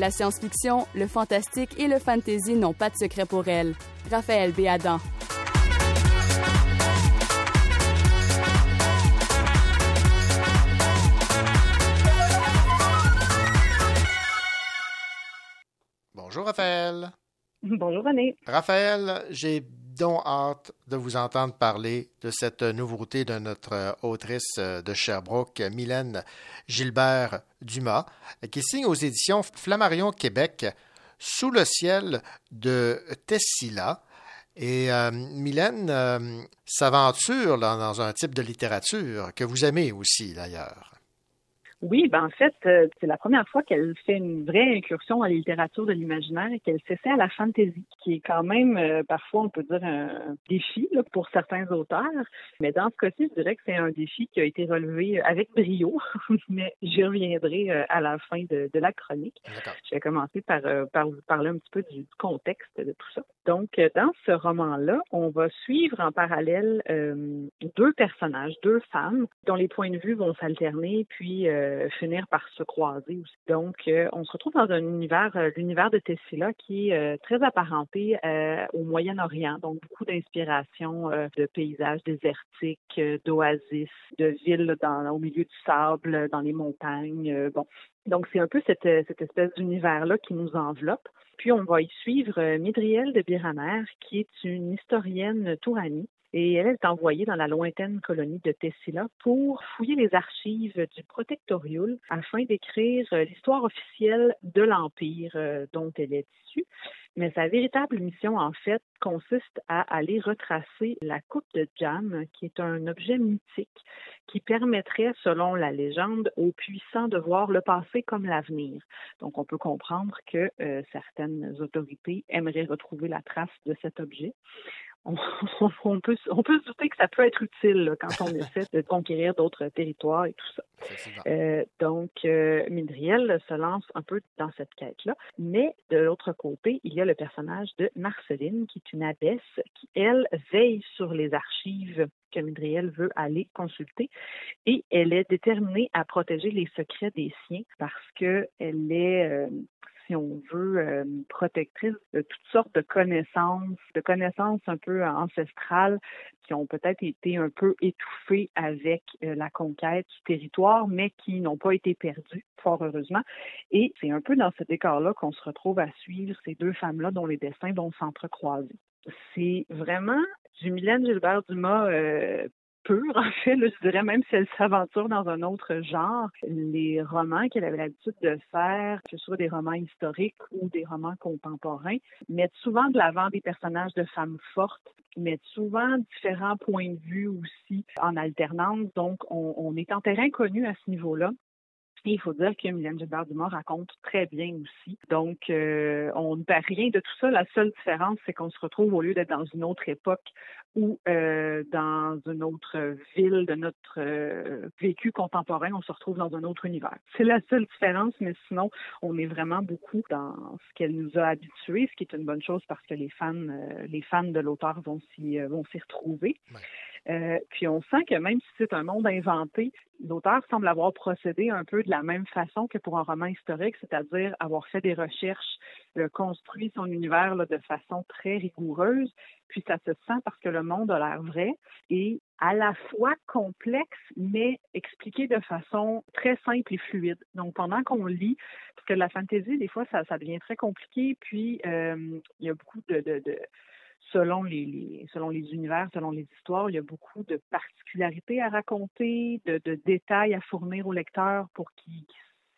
La science-fiction, le fantastique et le fantasy n'ont pas de secret pour elle. Raphaël Béadan. Bonjour Raphaël. Bonjour René. Raphaël, j'ai donc hâte de vous entendre parler de cette nouveauté de notre autrice de Sherbrooke, Mylène Gilbert Dumas, qui signe aux éditions Flammarion Québec Sous le ciel de Tessila. Et euh, Mylène euh, s'aventure dans un type de littérature que vous aimez aussi d'ailleurs. Oui, ben en fait, euh, c'est la première fois qu'elle fait une vraie incursion dans la littérature de l'imaginaire et qu'elle s'essaie à la fantasy, qui est quand même euh, parfois, on peut dire, un défi là, pour certains auteurs. Mais dans ce cas-ci, je dirais que c'est un défi qui a été relevé avec brio, mais j'y reviendrai euh, à la fin de, de la chronique. Je vais commencer par, euh, par vous parler un petit peu du, contexte de tout ça. Donc, euh, dans ce roman-là, on va suivre en parallèle euh, deux personnages, deux femmes, dont les points de vue vont s'alterner, puis euh, euh, finir par se croiser aussi. Donc, euh, on se retrouve dans un univers, l'univers de Tessila, qui est très apparenté au Moyen-Orient, donc beaucoup d'inspiration de paysages désertiques, d'oasis, de villes au milieu du sable, dans les montagnes. bon, donc c'est un peu cette, cette espèce d'univers-là qui nous enveloppe. Puis on va y suivre Midriel de Biramer, qui est une historienne touranie et elle est envoyée dans la lointaine colonie de Tessila pour fouiller les archives du Protectorial afin d'écrire euh, l'histoire officielle de l'Empire euh, dont elle est issue. Mais sa véritable mission, en fait, consiste à aller retracer la coupe de Jam, qui est un objet mythique qui permettrait, selon la légende, aux puissants de voir le passé comme l'avenir. Donc, on peut comprendre que euh, certaines autorités aimeraient retrouver la trace de cet objet. on, peut, on peut se douter que ça peut être utile quand on essaie de conquérir d'autres territoires et tout ça. Euh, donc, euh, Mindriel se lance un peu dans cette quête-là. Mais de l'autre côté, il y a le personnage de Marceline, qui est une abbesse qui, elle, veille sur les archives que Mindriel veut aller consulter. Et elle est déterminée à protéger les secrets des siens parce qu'elle est, euh, si on veut, euh, protectrice de toutes sortes de connaissances, de connaissances un peu ancestrales qui ont peut-être été un peu étouffées avec euh, la conquête du territoire, mais qui n'ont pas été perdues, fort heureusement. Et c'est un peu dans ce décor-là qu'on se retrouve à suivre ces deux femmes-là dont les destins vont s'entrecroiser. C'est vraiment du Mylène Gilbert Dumas euh, pure, en fait. je dirais même si elle s'aventure dans un autre genre. Les romans qu'elle avait l'habitude de faire, que ce soit des romans historiques ou des romans contemporains, mettent souvent de l'avant des personnages de femmes fortes, mettent souvent différents points de vue aussi en alternance. Donc, on, on est en terrain connu à ce niveau-là. Et il faut dire que Mylène Gilbert Dumas raconte très bien aussi. Donc, euh, on ne perd rien de tout ça. La seule différence, c'est qu'on se retrouve au lieu d'être dans une autre époque ou euh, dans une autre ville de notre euh, vécu contemporain, on se retrouve dans un autre univers. C'est la seule différence, mais sinon, on est vraiment beaucoup dans ce qu'elle nous a habitués, ce qui est une bonne chose parce que les fans, les fans de l'auteur vont s'y vont s'y retrouver. Euh, puis on sent que même si c'est un monde inventé, l'auteur semble avoir procédé un peu de la même façon que pour un roman historique, c'est-à-dire avoir fait des recherches, euh, construit son univers de façon très rigoureuse, puis ça se sent parce que le monde a l'air vrai et à la fois complexe, mais expliqué de façon très simple et fluide. Donc, pendant qu'on lit, parce que la fantasy, des fois, ça, devient très compliqué, puis euh, il y a beaucoup de selon les, selon les univers, selon les histoires, il y a beaucoup de particularités à raconter, de, détails à fournir au lecteur pour qu'il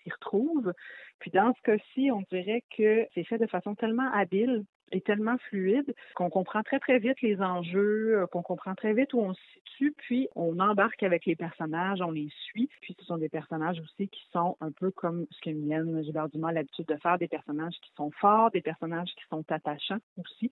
s'y retrouve. Puis dans ce cas-ci, on dirait que c'est fait de façon tellement habile et tellement fluide qu'on comprend très très vite les enjeux, euh, qu'on comprend très vite où on se situe, puis on embarque avec les personnages, on les suit. Puis ce sont des personnages aussi qui sont un peu comme ce que Mylène Gilbert Dumas a l'habitude de faire, des personnages qui sont forts, des personnages qui sont attachants aussi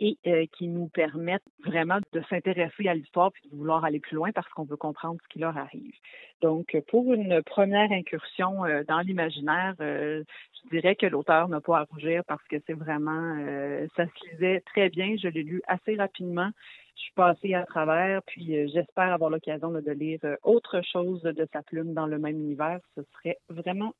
et euh, qui nous permettent vraiment de s'intéresser à l'histoire puis de vouloir aller plus loin parce qu'on veut comprendre ce qui leur arrive. Donc, pour une première incursion euh, dans l'imaginaire, euh, je dirais que l'auteur n'a pas à rougir parce que c'est vraiment, ça se lisait très bien. Je l'ai lu assez rapidement. Je suis passée à travers, puis j'espère avoir l'occasion de lire autre chose de sa plume dans le même univers. Ce serait vraiment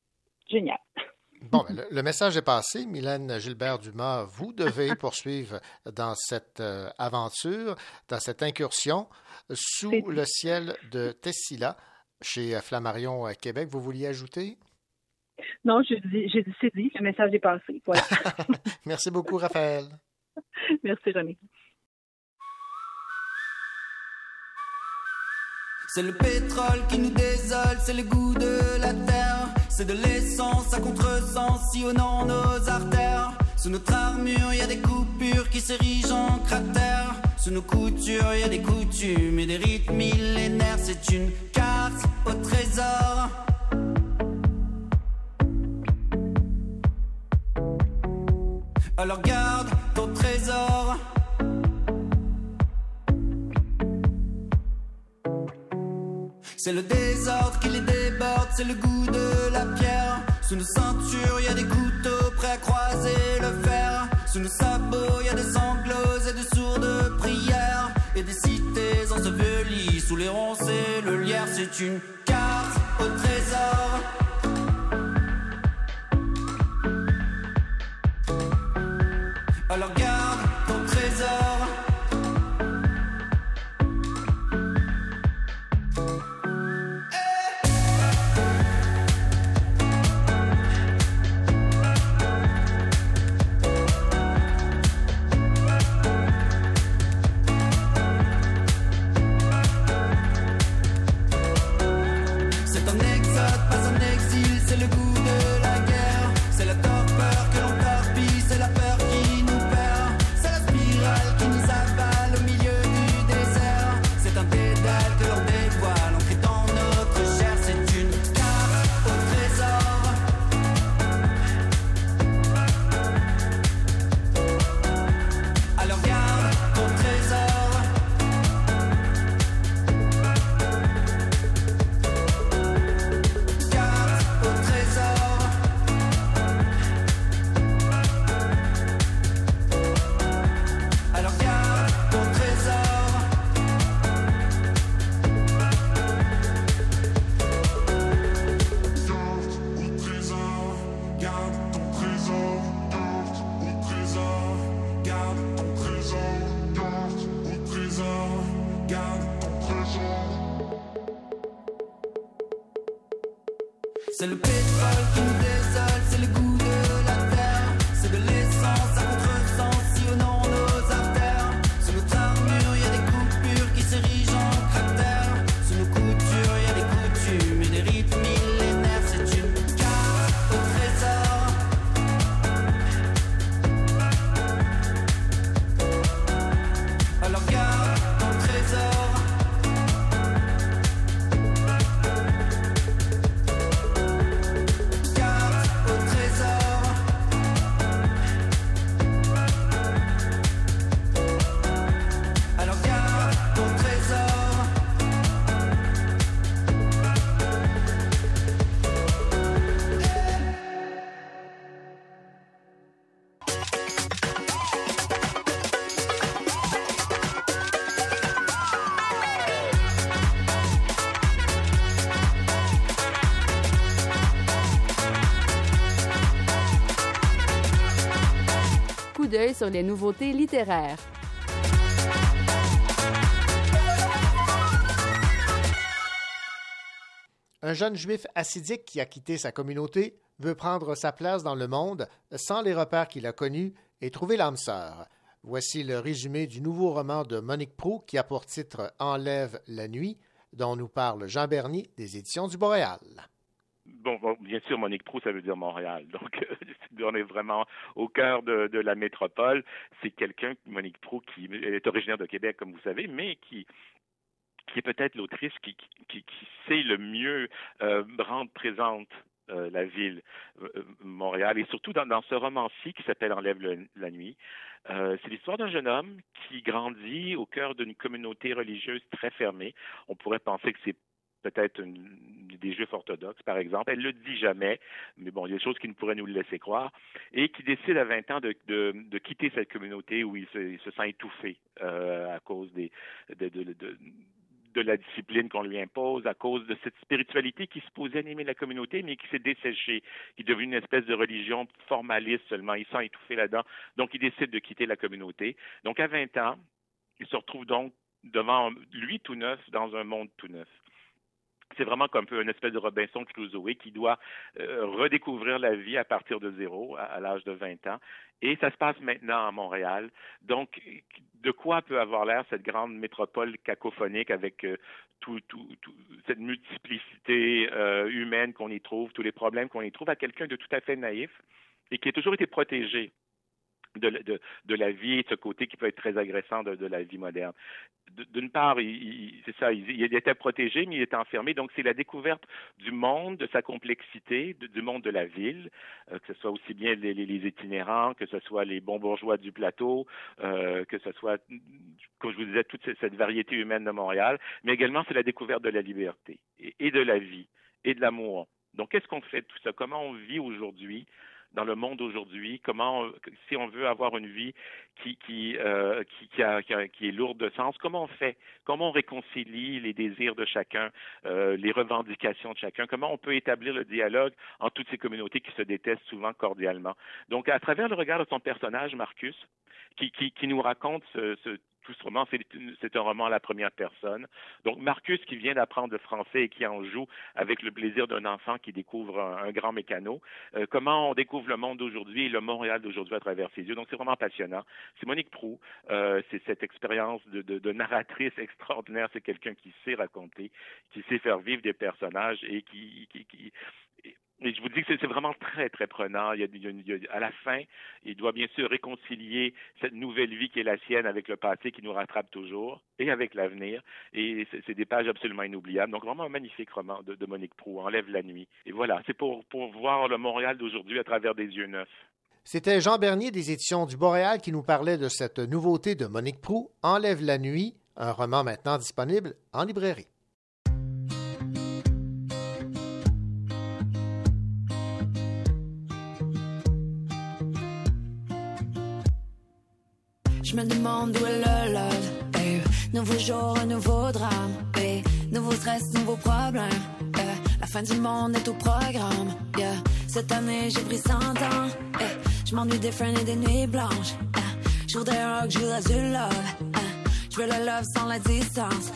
génial. Bon, ben, le, message est passé. Mylène Gilbert-Dumas, vous devez poursuivre dans cette euh, aventure, dans cette incursion sous le ciel de Tessila chez Flammarion euh, Québec. Vous vouliez ajouter? Non, j'ai dit, c'est dit, le message est passé. Voilà. Merci beaucoup, Raphaël. Merci, René. C'est le pétrole qui nous désole, c'est le goût de la terre. C'est de l'essence à contresens sillonnant nos artères. Sous notre armure, y a des coupures qui s'érigent en cratères. Sous nos coutures, y a des coutumes et des rites millénaires. C'est une carte au trésor. Alors garde ton trésor. C'est le désordre qui les déborde, c'est le goût de la pierre. Sous nos ceintures, y a des couteaux prêts à croiser le fer. Sous nos sabots, y a des sanglots et de sourdes prières. Et des cités ensevelies sous les ronces et le lierre, c'est une carte au trésor. Alors sur les nouveautés littéraires. Un jeune juif assidique qui a quitté sa communauté veut prendre sa place dans le monde sans les repères qu'il a connus et trouver l'âme sœur. Voici le résumé du nouveau roman de Monique Prou qui a pour titre Enlève la nuit, dont nous parle Jean Bernier des éditions du Boréal. Bon, bien sûr, Monique Proust, ça veut dire Montréal. Donc, on est vraiment au cœur de, la métropole. C'est quelqu'un, Monique Proust, qui est originaire de Québec, comme vous savez, mais qui est peut-être l'autrice qui, sait le mieux euh, rendre présente euh, la ville, euh, Montréal, et surtout dans, ce roman-ci qui s'appelle Enlève la nuit. Euh, c'est l'histoire d'un jeune homme qui grandit au cœur d'une communauté religieuse très fermée. On pourrait penser que c'est peut-être des juifs orthodoxes, par exemple. Elle le dit jamais, mais bon, il y a des choses qui ne pourraient nous le laisser croire, et qui décide à 20 ans de, quitter cette communauté où il se, sent étouffé euh, à cause des, de, de, de, de la discipline qu'on lui impose, à cause de cette spiritualité qui se posait animer la communauté, mais qui s'est desséchée, qui est devenue une espèce de religion formaliste seulement. Il sent étouffé là-dedans, donc il décide de quitter la communauté. Donc à 20 ans, il se retrouve donc devant lui tout neuf dans un monde tout neuf c'est vraiment comme un espèce de Robinson Crusoe qui doit euh, redécouvrir la vie à partir de zéro, à, l'âge de 20 ans. Et ça se passe maintenant à Montréal. Donc, de quoi peut avoir l'air cette grande métropole cacophonique avec euh, cette multiplicité euh, humaine qu'on y trouve, tous les problèmes qu'on y trouve, à quelqu'un de tout à fait naïf et qui a toujours été protégé de, la vie de ce côté qui peut être très agressant de, la vie moderne. D'une part, c'est ça, il, était protégé, mais il était enfermé. Donc, c'est la découverte du monde, de sa complexité, du monde de la ville, euh, que ce soit aussi bien les, itinérants, que ce soit les bons bourgeois du plateau, euh, que ce soit, comme je vous disais, toute cette variété humaine de Montréal, mais également c'est la découverte de la liberté et, et de la vie et de l'amour. Donc, qu'est-ce qu'on fait de tout ça? Comment on vit aujourd'hui dans le monde aujourd'hui, comment, si on veut avoir une vie qui, qui, euh, qui, est lourde de sens, comment on fait? Comment on réconcilie les désirs de chacun, euh, les revendications de chacun? Comment on peut établir le dialogue en toutes ces communautés qui se détestent souvent cordialement? Donc, à travers le regard de son personnage, Marcus, qui, qui, qui nous raconte ce c'est un roman à la première personne. Donc, Marcus, qui vient d'apprendre le français et qui en joue avec le plaisir d'un enfant qui découvre un, grand mécano. Euh, comment on découvre le monde d'aujourd'hui et le Montréal d'aujourd'hui à travers ses yeux. Donc, c'est vraiment passionnant. C'est Monique Prou. Euh, c'est cette expérience de, narratrice extraordinaire. C'est quelqu'un qui sait raconter, qui sait faire vivre des personnages et qui je vous dis que c'est vraiment très, très prenant. À la fin, il doit bien sûr réconcilier cette nouvelle vie qui est la sienne avec le passé qui nous rattrape toujours et avec l'avenir. Et c'est des pages absolument inoubliables. Donc, vraiment un magnifique roman de, Monique Prou, Enlève la nuit. Et voilà, c'est pour, pour voir le Montréal d'aujourd'hui à travers des yeux neufs. C'était Jean Bernier des éditions du Boréal qui nous parlait de cette nouveauté de Monique Prou, Enlève la nuit, un roman maintenant disponible en librairie. Je me demande où est le love. Hey. Nouveau jour, un nouveau drame. Hey. Nouveau stress, nouveau problème. Yeah. La fin du monde est au programme. Yeah. Cette année, j'ai pris 100 ans. Hey. Je m'ennuie des friends et des nuits blanches. Je voudrais un rock, voudrais du love. Je veux le love sans la distance.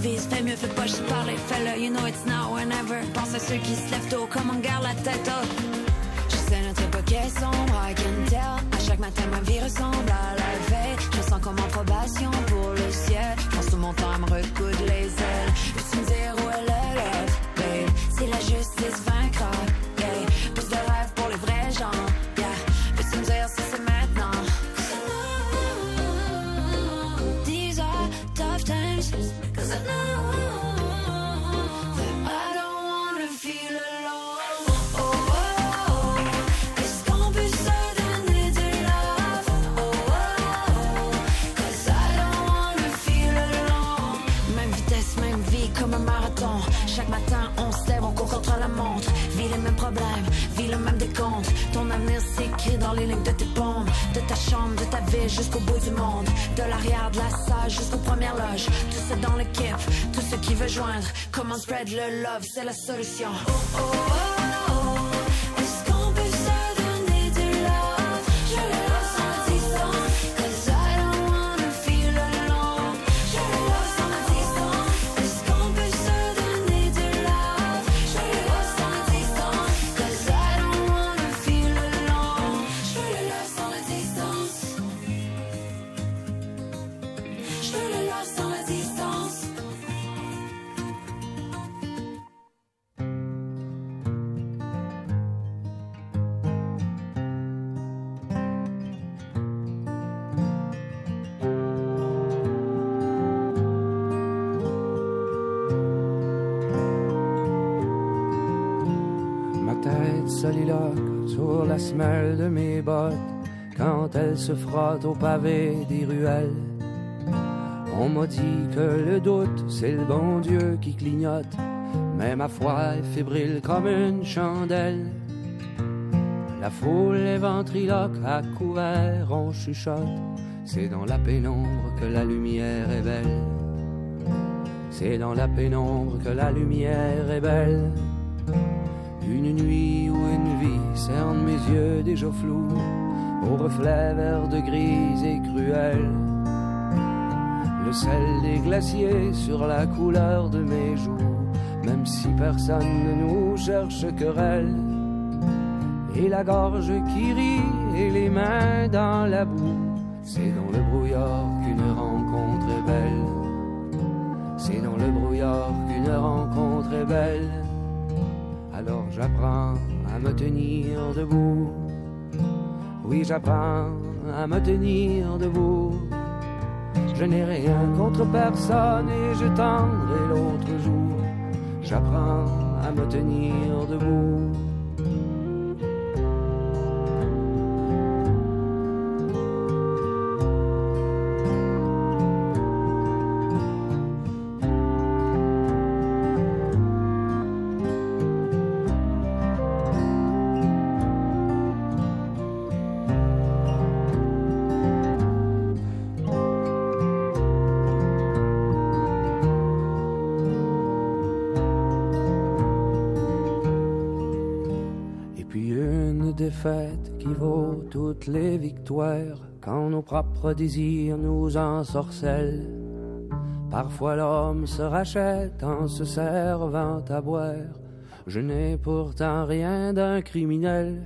Fais mieux, fais pas juste parler, fais-le. You know it's now or never. Pense à ceux qui se lèvent tôt, comme on garde la tête haute. Je sais notre époque est sombre, I can tell. À chaque matin, ma vie ressemble à la veille. Je me sens comme en probation pour le ciel. Je pense tout mon temps à me recoudre les ailes. Peux-tu me dire où est le love? Si la justice vaincra, les lignes de tes paumes. De ta chambre, de ta ville jusqu'au bout du monde. De l'arrière de la salle jusqu'aux premières loges. Tout ça dans l'équipe, tout ce qui veut joindre. Comment spread le love, c'est la solution. Oh, oh, oh. De mes bottes quand elle se frotte au pavé des ruelles. On m'a dit que le doute, c'est le bon Dieu qui clignote, mais ma foi est fébrile comme une chandelle. La foule est ventriloque, à couvert, on chuchote. C'est dans la pénombre que la lumière est belle. C'est dans la pénombre que la lumière est belle. Une nuit ou une vie cerne mes yeux déjà flous, au reflet vert de grise et cruel. Le sel des glaciers sur la couleur de mes joues, même si personne ne nous cherche querelle. Et la gorge qui rit et les mains dans la boue, c'est dans le brouillard qu'une rencontre est belle. C'est dans le brouillard qu'une rencontre est belle. J'apprends à me tenir debout. Oui, j'apprends à me tenir debout. Je n'ai rien contre personne et je tendrai l'autre jour. J'apprends à me tenir debout. Quand nos propres désirs nous ensorcellent. Parfois l'homme se rachète en se servant à boire. Je n'ai pourtant rien d'un criminel.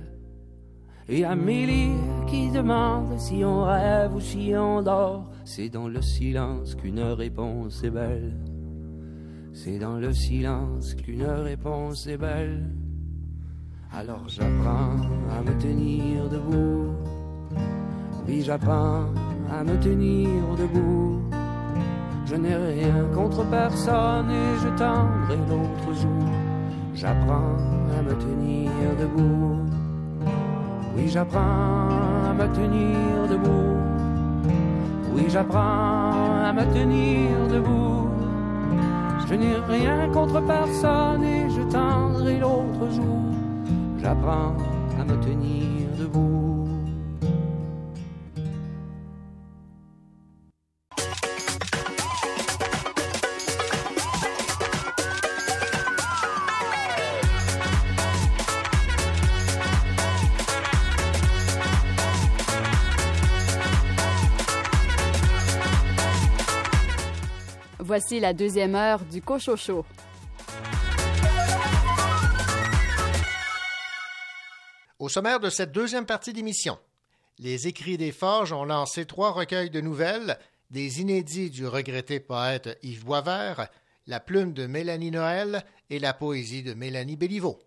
Et Amélie qui demande si on rêve ou si on dort. C'est dans le silence qu'une réponse est belle. C'est dans le silence qu'une réponse est belle. Alors j'apprends à me tenir debout. Oui, j'apprends à me tenir debout. Je n'ai rien contre personne et je tendrai l'autre jour. J'apprends à me tenir debout. Oui, j'apprends à me tenir debout. Oui, j'apprends à me tenir debout. Je n'ai rien contre personne et je tendrai l'autre jour. J'apprends à me tenir debout. Voici la deuxième heure du Cochocho. Au sommaire de cette deuxième partie d'émission, les écrits des Forges ont lancé trois recueils de nouvelles, des inédits du regretté poète Yves Boisvert, la plume de Mélanie Noël et la poésie de Mélanie Béliveau.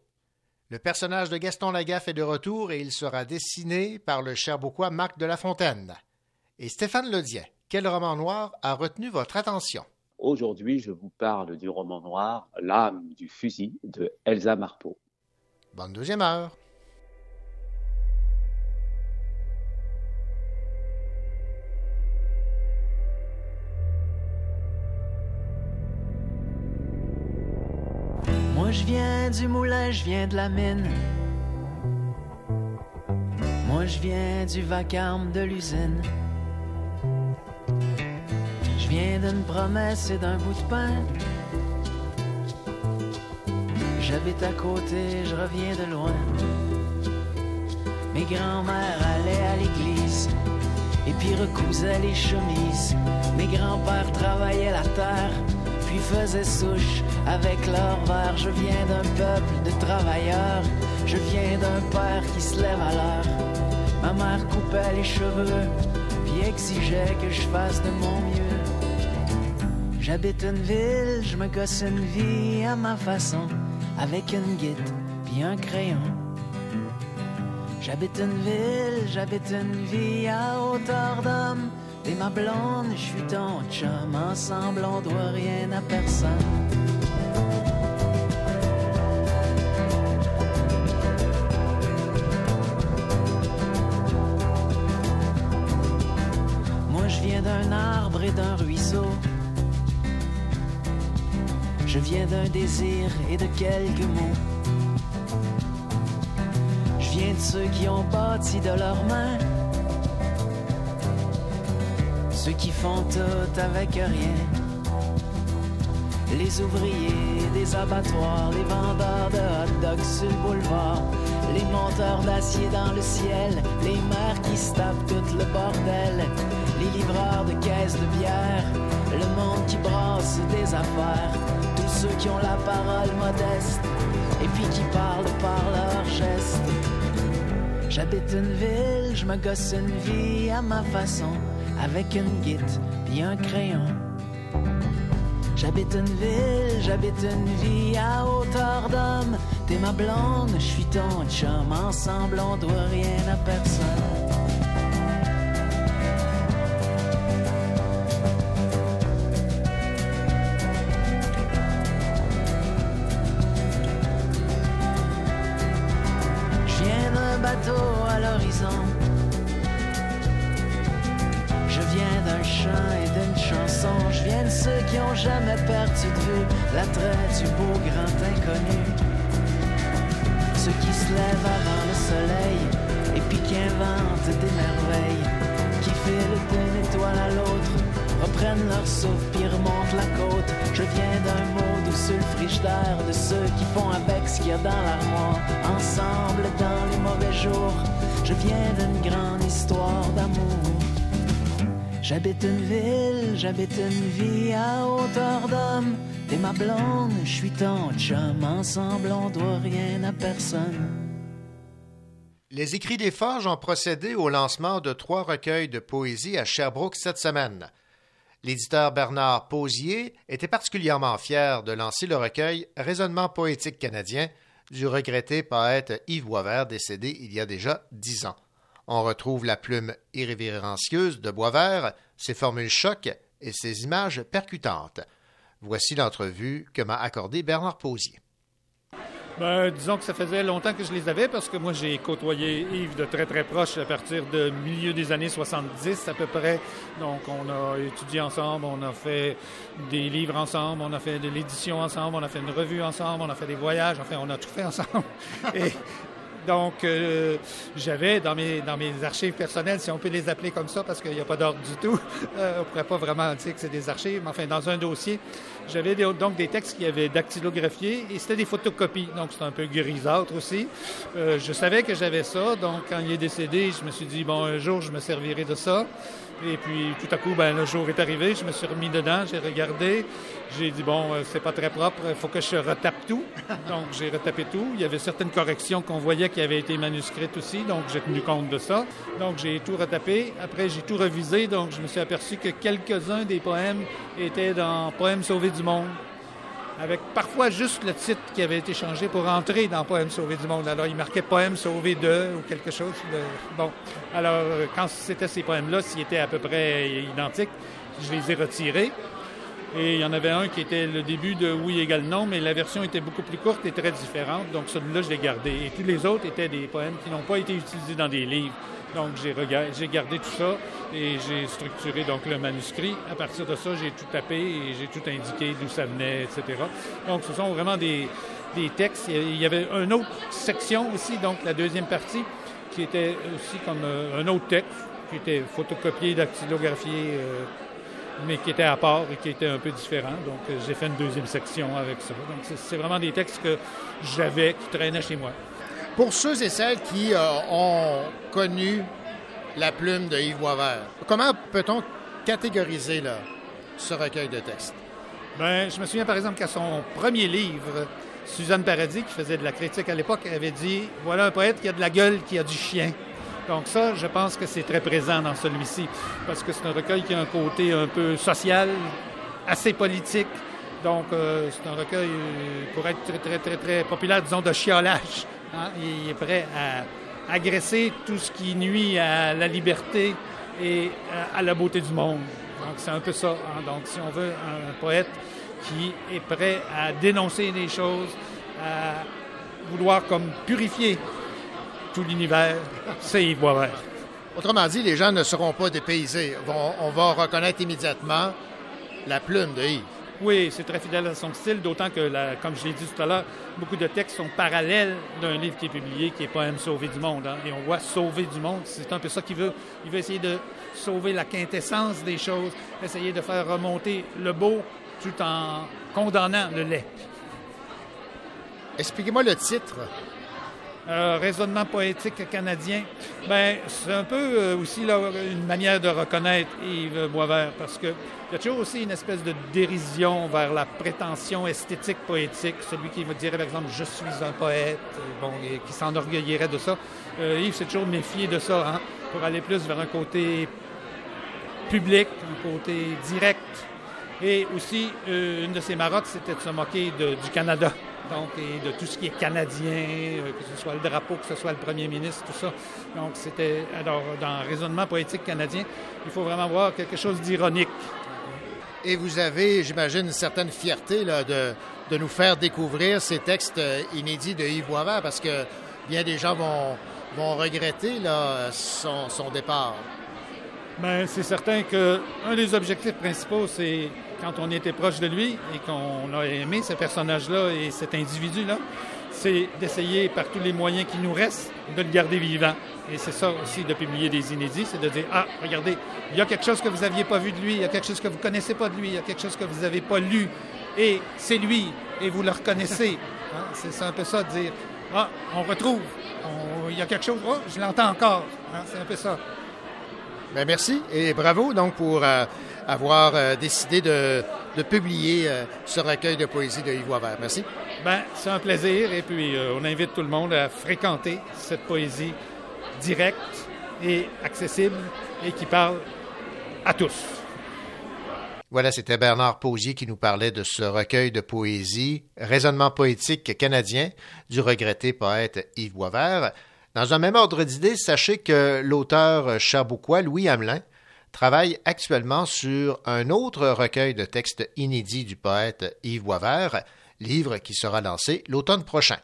Le personnage de Gaston Lagaffe est de retour et il sera dessiné par le Cherbouquois Marc de la Fontaine. Et Stéphane Ledien, quel roman noir a retenu votre attention? Aujourd'hui, je vous parle du roman noir L'âme du fusil de Elsa Marpeau. Bonne deuxième heure. Moi je viens du moulin, je viens de la mine. Moi je viens du vacarme de l'usine. Viens d'une promesse et d'un bout de pain. J'habite à côté, je reviens de loin. Mes grands-mères allaient à l'église et puis recousaient les chemises. Mes grands-pères travaillaient la terre puis faisaient souche avec leur verre. Je viens d'un peuple de travailleurs, je viens d'un père qui se lève à l'heure. Ma mère coupait les cheveux, puis exigeait que je fasse de mon mieux. J'habite une ville, je me gosse une vie à ma façon, avec une guide, puis un crayon. J'habite une ville, j'habite une vie à hauteur d'homme. T'es ma blonde, je suis ton chum. Ensemble, on doit rien à personne. D'un désir et de quelques mots. Je viens de ceux qui ont bâti de leurs mains. Ceux qui font tout avec rien. Les ouvriers des abattoirs, les vendeurs de hot dogs sur le boulevard, les monteurs d'acier dans le ciel, les mères qui se tapent tout le bordel, les livreurs de caisses de bière, le monde qui brasse des affaires, ceux qui ont la parole modeste et puis qui parlent par leurs gestes. J'habite une ville, je me gosse une vie à ma façon, avec une guite puis un crayon. J'habite une ville, j'habite une vie à hauteur d'homme. T'es ma blonde, je suis ton chum. Ensemble, on doit rien à personne. Et puis qui inventent des merveilles, qui filent d'une étoile à l'autre, reprennent leur souffle puis remontent la côte. Je viens d'un mot doux sur le frigidaire de ceux qui font avec ce qu'il y a dans l'armoire, ensemble dans les mauvais jours. Je viens d'une grande histoire d'amour. J'habite une ville, j'habite une vie à hauteur d'homme. T'es ma blonde, je suis ton chum. Ensemble, on doit rien à personne. Les écrits des Forges ont procédé au lancement de trois recueils de poésie à Sherbrooke cette semaine. L'éditeur Bernard Posier était particulièrement fier de lancer le recueil Raisonnement poétique canadien du regretté poète Yves Boisvert décédé il y a déjà dix ans. On retrouve la plume irrévérencieuse de Boisvert, ses formules chocs et ses images percutantes. Voici l'entrevue que m'a accordée Bernard Posier. Ben, disons que ça faisait longtemps que je les avais parce que moi, j'ai côtoyé Yves de très, très proche à partir de milieu des années 70 à peu près. Donc, on a étudié ensemble, on a fait des livres ensemble, on a fait de l'édition ensemble, on a fait une revue ensemble, on a fait des voyages, enfin, on a tout fait ensemble. Et donc, euh, j'avais dans mes, dans mes archives personnelles, si on peut les appeler comme ça, parce qu'il n'y a pas d'ordre du tout, euh, on ne pourrait pas vraiment dire que c'est des archives, mais enfin, dans un dossier, j'avais donc des textes qui avaient dactylographiés et c'était des photocopies, donc c'était un peu grisâtre aussi. Euh, je savais que j'avais ça, donc quand il est décédé, je me suis dit, bon, un jour, je me servirai de ça. Et puis, tout à coup, ben, le jour est arrivé, je me suis remis dedans, j'ai regardé, j'ai dit, bon, euh, c'est pas très propre, il faut que je retape tout. Donc, j'ai retapé tout. Il y avait certaines corrections qu'on voyait qui avaient été manuscrites aussi, donc j'ai tenu compte de ça. Donc, j'ai tout retapé. Après, j'ai tout revisé, donc je me suis aperçu que quelques-uns des poèmes étaient dans Poèmes sauvés du monde avec parfois juste le titre qui avait été changé pour entrer dans Poèmes sauvés du monde. Alors, il marquait Poèmes sauvés de ou quelque chose. Bon, alors, euh, quand c'était ces poèmes-là, s'ils étaient à peu près identiques, je les ai retirés. Et il y en avait un qui était le début de Oui égale non, mais la version était beaucoup plus courte et très différente. Donc, celui-là, je l'ai gardé. Et tous les autres étaient des poèmes qui n'ont pas été utilisés dans des livres. Donc, j'ai gardé tout ça et j'ai structuré donc le manuscrit. À partir de ça, j'ai tout tapé et j'ai tout indiqué d'où ça venait, etc. Donc, ce sont vraiment des, des textes. Il y avait une autre section aussi, donc la deuxième partie, qui était aussi comme euh, un autre texte, qui était photocopié, dactylographié, euh, mais qui était à part et qui était un peu différent. Donc, euh, j'ai fait une deuxième section avec ça. Donc, c'est vraiment des textes que j'avais, qui traînaient chez moi. Pour ceux et celles qui euh, ont connu la plume de Yves Boisvert, comment peut-on catégoriser là, ce recueil de textes? Ben, je me souviens par exemple qu'à son premier livre, Suzanne Paradis, qui faisait de la critique à l'époque, avait dit Voilà un poète qui a de la gueule, qui a du chien. Donc, ça, je pense que c'est très présent dans celui-ci, parce que c'est un recueil qui a un côté un peu social, assez politique. Donc, euh, c'est un recueil euh, pour être très, très, très, très populaire, disons, de chiolage. Hein. Il est prêt à agresser tout ce qui nuit à la liberté et à- à la beauté du monde. Donc, c'est un peu ça. hein. Donc, si on veut un poète qui est prêt à dénoncer des choses, à vouloir comme purifier tout l'univers, c'est Yves Boisvert. Autrement dit, les gens ne seront pas dépaysés. On va reconnaître immédiatement la plume de Yves. Oui, c'est très fidèle à son style, d'autant que, comme je l'ai dit tout à l'heure, beaucoup de textes sont parallèles d'un livre qui est publié, qui est Poème sauvé du monde. hein. Et on voit sauver du monde, c'est un peu ça qu'il veut. Il veut essayer de sauver la quintessence des choses, essayer de faire remonter le beau tout en condamnant le laid. Expliquez-moi le titre. Euh, raisonnement poétique canadien. Ben, c'est un peu euh, aussi une manière de reconnaître Yves Boisvert, parce que il y a toujours aussi une espèce de dérision vers la prétention esthétique poétique. Celui qui va dire, par exemple, je suis un poète, euh, bon, et qui s'enorgueillerait de ça. Euh, Yves s'est toujours méfié de ça, hein, pour aller plus vers un côté public, un côté direct. Et aussi, une de ses marottes, c'était de se moquer du Canada. Donc, et de tout ce qui est canadien, euh, que ce soit le drapeau, que ce soit le premier ministre, tout ça. Donc, c'était. Alors, dans Raisonnement poétique canadien, il faut vraiment voir quelque chose d'ironique. Et vous avez, j'imagine, une certaine fierté là, de, de nous faire découvrir ces textes euh, inédits de Yves Boisvert parce que bien des gens vont, vont regretter là, son, son départ. Ben, c'est certain que un des objectifs principaux, c'est quand on était proche de lui et qu'on a aimé ce personnage-là et cet individu-là, c'est d'essayer par tous les moyens qui nous restent de le garder vivant. Et c'est ça aussi de publier des inédits, c'est de dire ah regardez, il y a quelque chose que vous n'aviez pas vu de lui, il y a quelque chose que vous connaissez pas de lui, il y a quelque chose que vous n'avez pas lu et c'est lui et vous le reconnaissez. Hein, C'est un peu ça de dire ah on retrouve, il y a quelque chose, oh je l'entends encore. Hein, c'est un peu ça. Ben, merci et bravo donc pour euh, avoir euh, décidé de, de publier euh, ce recueil de poésie de Yves Boisvert. Merci. Ben, c'est un plaisir et puis euh, on invite tout le monde à fréquenter cette poésie directe et accessible et qui parle à tous. Voilà, c'était Bernard Posier qui nous parlait de ce recueil de poésie, raisonnement poétique canadien du regretté poète Yves Boisvert. Dans un même ordre d'idées, sachez que l'auteur cherbouquois Louis Hamelin travaille actuellement sur un autre recueil de textes inédits du poète Yves Boisvert, livre qui sera lancé l'automne prochain.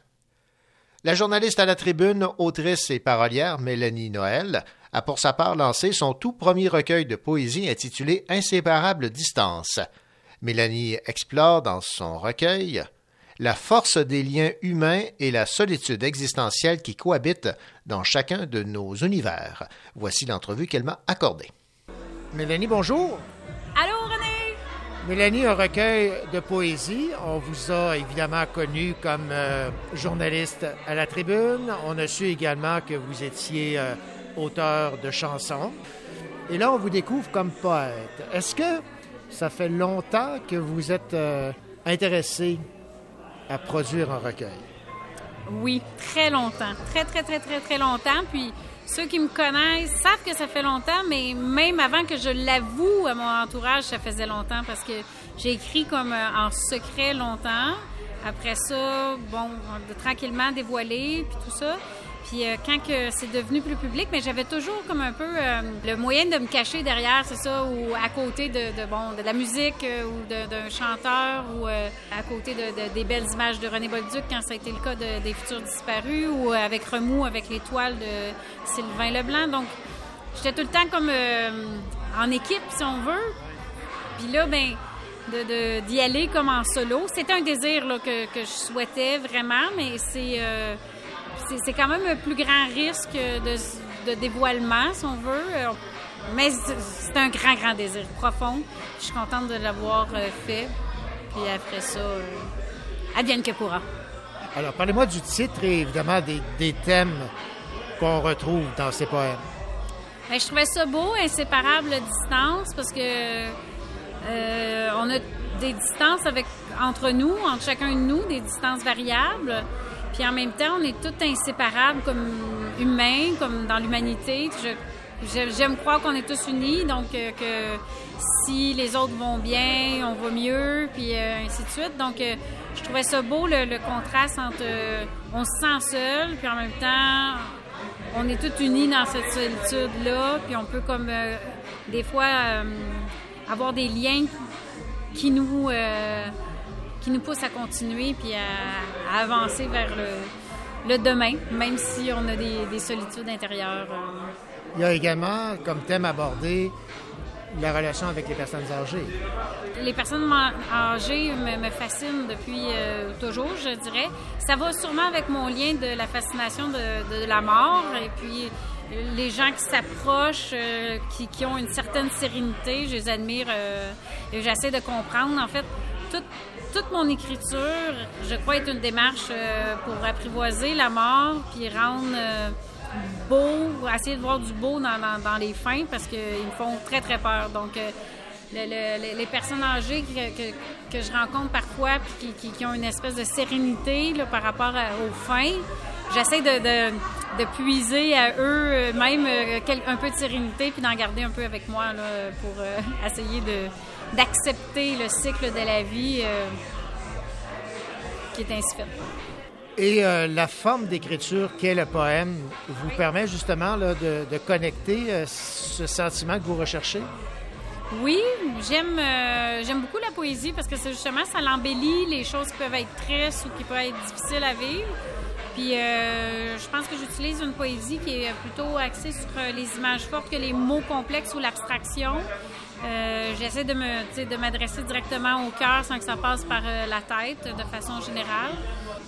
La journaliste à la tribune, autrice et parolière Mélanie Noël a pour sa part lancé son tout premier recueil de poésie intitulé Inséparables distances. Mélanie explore dans son recueil la force des liens humains et la solitude existentielle qui cohabitent dans chacun de nos univers. Voici l'entrevue qu'elle m'a accordée. Mélanie, bonjour. Allô, René? Mélanie, un recueil de poésie. On vous a évidemment connu comme euh, journaliste à la tribune. On a su également que vous étiez euh, auteur de chansons. Et là, on vous découvre comme poète. Est-ce que ça fait longtemps que vous êtes euh, intéressé à produire un recueil? Oui, très longtemps. Très, très, très, très, très longtemps. Puis ceux qui me connaissent savent que ça fait longtemps, mais même avant que je l'avoue à mon entourage, ça faisait longtemps parce que j'ai écrit comme euh, en secret longtemps. Après ça, bon, tranquillement dévoilé, puis tout ça. Puis euh, quand que c'est devenu plus public, mais j'avais toujours comme un peu euh, le moyen de me cacher derrière, c'est ça, ou à côté de, de, bon de la musique euh, ou d'un chanteur ou à côté de, de- des belles images de René Bolduc quand ça a été le cas de- des futurs disparus ou avec Remous avec l'étoile de Sylvain Leblanc. Donc j'étais tout le temps comme euh, en équipe si on veut. Puis là, ben d'y aller comme en solo. C'était un désir là, que, que je souhaitais vraiment, mais c'est euh, c'est quand même un plus grand risque de, de dévoilement, si on veut. Euh, Mais c'est un grand, grand désir profond. Je suis contente de l'avoir euh, fait. Puis après ça, euh, advienne que pourra. Alors, parlez-moi du titre et évidemment des, des thèmes qu'on retrouve dans ces poèmes. Ben, je trouvais ça beau, inséparable distance, parce que euh, on a des distances avec entre nous, entre chacun de nous, des distances variables. Puis en même temps, on est tous inséparables comme humains, comme dans l'humanité. J'aime croire qu'on est tous unis, donc euh, que si les autres vont bien, on va mieux, puis euh, ainsi de suite. Donc, euh, je trouvais ça beau, le, contraste entre on se sent seul, puis en même temps, on est tous unis dans cette solitude-là, puis on peut comme des fois avoir des liens qui nous qui nous poussent à continuer puis à, à avancer vers le, le demain, même si on a des, des solitudes intérieures. euh. Il y a également comme thème abordé la relation avec les personnes âgées. Les personnes âgées me, me fascinent depuis euh, toujours, je dirais. Ça va sûrement avec mon lien de la fascination de, de la mort et puis euh, les gens qui s'approchent, euh, qui, qui ont une certaine sérénité, je les admire euh, et j'essaie de comprendre. En fait, toute, toute mon écriture, je crois, est une démarche euh, pour apprivoiser la mort puis rendre euh, beau, essayer de voir du beau dans, les fins parce qu'ils me font très, très peur. Donc, euh, le- le- les- personnes âgées que, que, je rencontre parfois puis qui, qui, ont une espèce de sérénité là, par rapport aux fins, j'essaie de, de, puiser à eux même un peu de sérénité puis d'en garder un peu avec moi là, pour essayer de d'accepter le cycle de la vie euh, qui est ainsi fait. Et euh, la forme d'écriture qu'est le poème vous permet justement là, de, de connecter euh, ce sentiment que vous recherchez? Oui, j'aime euh, j'aime beaucoup la poésie parce que c'est justement ça l'embellit les choses qui peuvent être tristes ou qui peuvent être difficiles à vivre. Puis euh, je pense que j'utilise une poésie qui est plutôt axée sur les images fortes que les mots complexes ou l'abstraction. Euh, J'essaie de me de m'adresser directement au cœur sans que ça passe par euh, la tête de façon générale.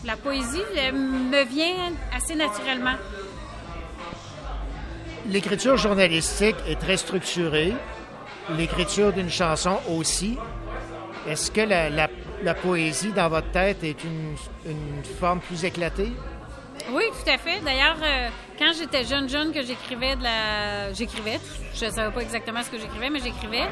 La poésie me vient assez naturellement. L'écriture journalistique est très structurée. L'écriture d'une chanson aussi. Est-ce que la, poésie dans votre tête est une forme plus éclatée? Oui, tout à fait. D'ailleurs, euh, quand j'étais jeune, jeune, que j'écrivais de la... J'écrivais, je ne savais pas exactement ce que j'écrivais, mais j'écrivais.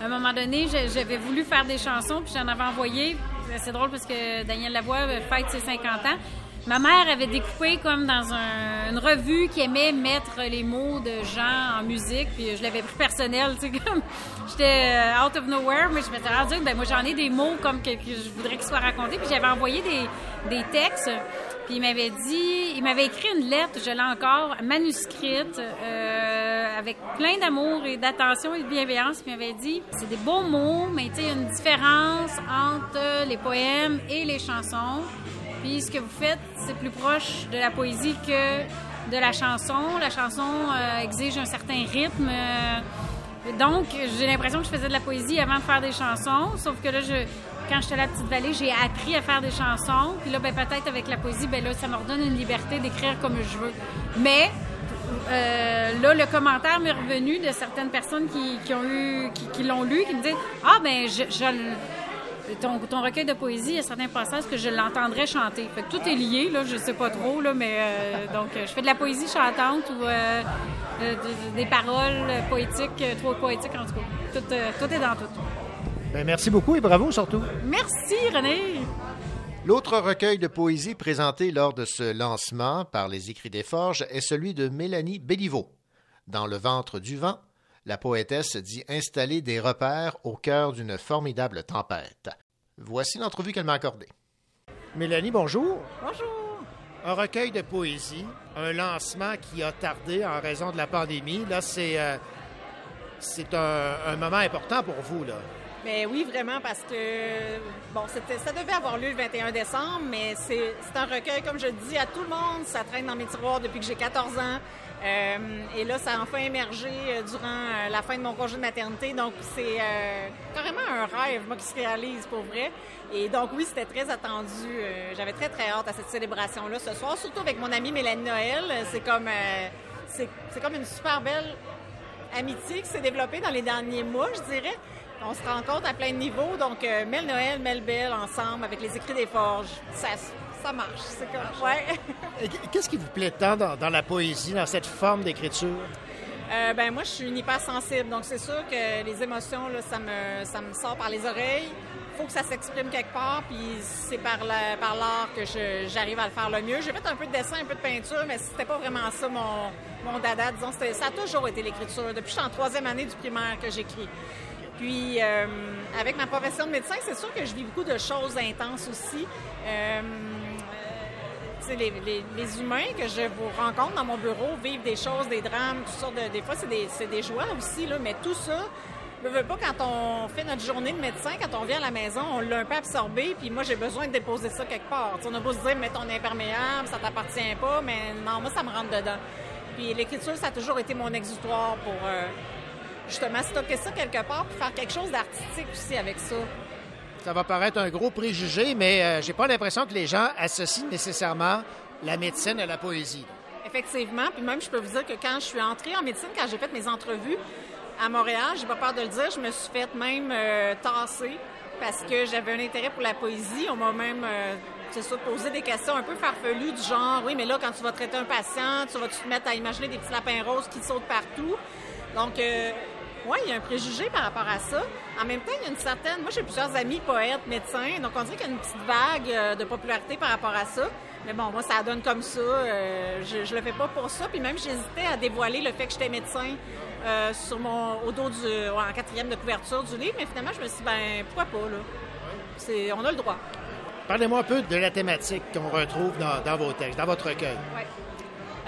À un moment donné, j'avais voulu faire des chansons, puis j'en avais envoyé. C'est drôle parce que Daniel Lavoie euh, fête ses 50 ans. Ma mère avait découpé comme dans un- une revue qui aimait mettre les mots de gens en musique, puis je l'avais pris personnel, tu sais, comme j'étais euh, out of nowhere, mais je m'étais rendu, ben moi j'en ai des mots comme que, je voudrais qu'ils soient racontés, puis j'avais envoyé des textes, il m'avait dit, il m'avait écrit une lettre, je l'ai encore, manuscrite, euh, avec plein d'amour et d'attention et de bienveillance, il m'avait dit, c'est des beaux mots, mais il y a une différence entre les poèmes et les chansons. Puis ce que vous faites, c'est plus proche de la poésie que de la chanson. La chanson euh, exige un certain rythme. euh, donc, j'ai l'impression que je faisais de la poésie avant de faire des chansons. Sauf que là, je, quand j'étais à la petite vallée, j'ai appris à faire des chansons. Puis là, ben, peut-être avec la poésie, ben là, ça me redonne une liberté d'écrire comme je veux. Mais euh, là, le commentaire m'est revenu de certaines personnes qui, ont eu, qui, l'ont lu, qui me disent Ah, ben, je, ton, ton recueil de poésie, il y a certains passages que je l'entendrais chanter. Tout est lié, là, je sais pas trop, là, mais euh, donc euh, je fais de la poésie chantante ou euh, de- des paroles poétiques, trop poétiques en tout cas. Tout est dans tout. Ben, merci beaucoup et bravo surtout. Merci René! L'autre recueil de poésie présenté lors de ce lancement par les Écrits des Forges est celui de Mélanie Béliveau. Dans Le ventre du vent, la poétesse dit installer des repères au cœur d'une formidable tempête. Voici l'entrevue qu'elle m'a accordée. Mélanie, bonjour. Bonjour. Un recueil de poésie, un lancement qui a tardé en raison de la pandémie. Là, c'est euh, c'est un, un moment important pour vous. Là. Mais oui, vraiment, parce que bon, ça devait avoir lieu le 21 décembre, mais c'est, un recueil, comme je dis à tout le monde, ça traîne dans mes tiroirs depuis que j'ai 14 ans. Euh, et là, ça a enfin émergé euh, durant euh, la fin de mon congé de maternité. Donc, c'est euh, carrément un rêve, moi, qui se réalise pour vrai. Et donc, oui, c'était très attendu. Euh, j'avais très, très hâte à cette célébration-là ce soir, surtout avec mon amie Mélanie Noël. C'est comme, c'est comme une super belle amitié qui s'est développée dans les derniers mois, je dirais. On se rencontre à plein de niveaux, donc euh, Mel Noël, Mel Belle, ensemble, avec les écrits des forges, ça, ça marche. C'est comme, ouais. Qu'est-ce qui vous plaît tant dans, dans la poésie, dans cette forme d'écriture? Euh, ben moi, je suis une hypersensible, donc c'est sûr que les émotions, là, ça me, ça me sort par les oreilles. faut que ça s'exprime quelque part, puis c'est par la- par l'art que j'arrive à le faire le mieux. J'ai fait un peu de dessin, un peu de peinture, mais c'était pas vraiment ça mon, mon dada. Disons, ça a toujours été l'écriture. Depuis que je suis en troisième année du primaire que j'écris. Puis, euh, avec ma profession de médecin, c'est sûr que je vis beaucoup de choses intenses aussi. Euh, les, humains que je vous rencontre dans mon bureau vivent des choses, des drames, toutes sortes de... Des fois, c'est des, joies aussi, là, mais tout ça, je veux pas, quand on fait notre journée de médecin, quand on vient à la maison, on l'a un peu absorbé, puis moi, j'ai besoin de déposer ça quelque part. Tu sais, on a beau se dire, mets ton imperméable, ça t'appartient pas, mais non, moi, ça me rentre dedans. Puis l'écriture, ça a toujours été mon exutoire pour, euh, justement, stocker ça quelque part, puis faire quelque chose d'artistique aussi avec ça. Ça va paraître un gros préjugé, mais euh, j'ai pas l'impression que les gens associent nécessairement la médecine à la poésie. Effectivement. Puis même, je peux vous dire que quand je suis entrée en médecine, quand j'ai fait mes entrevues à Montréal, j'ai pas peur de le dire, je me suis fait même euh, tasser parce que j'avais un intérêt pour la poésie. On m'a même, euh, c'est ça, posé des questions un peu farfelues du genre, oui, mais là, quand tu vas traiter un patient, tu vas te mettre à imaginer des petits lapins roses qui sautent partout? Donc, euh, oui, il y a un préjugé par rapport à ça. En même temps, il y a une certaine... Moi, j'ai plusieurs amis poètes, médecins, donc on dirait qu'il y a une petite vague euh, de popularité par rapport à ça. Mais bon, moi, ça donne comme ça. euh, je, je le fais pas pour ça. Puis même, j'hésitais à dévoiler le fait que j'étais médecin euh, sur mon, au dos du... en quatrième de couverture du livre. Mais finalement, je me suis dit, ben pourquoi pas, là? C'est, on a le droit. Parlez-moi un peu de la thématique qu'on retrouve dans, dans vos textes, dans votre recueil. Ouais.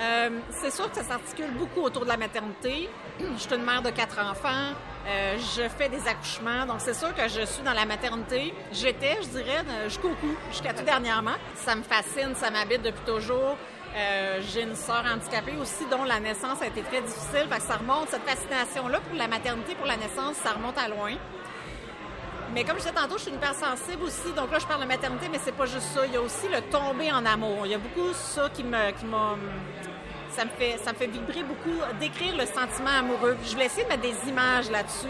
Euh, c'est sûr que ça s'articule beaucoup autour de la maternité. Je suis une mère de quatre enfants. Euh, je fais des accouchements. Donc, c'est sûr que je suis dans la maternité. J'étais, je dirais, jusqu'au cou, jusqu'à tout dernièrement. Ça me fascine, ça m'habite depuis toujours. Euh, J'ai une sœur handicapée aussi dont la naissance a été très difficile. Fait que ça remonte, cette fascination-là pour la maternité, pour la naissance, ça remonte à loin. Mais comme je disais tantôt, je suis une hypersensible aussi. Donc là, je parle de maternité, mais c'est pas juste ça. Il y a aussi le tomber en amour. Il y a beaucoup ça qui me, qui m'a, ça me fait, ça me fait vibrer beaucoup, décrire le sentiment amoureux. Je voulais essayer de mettre des images là-dessus.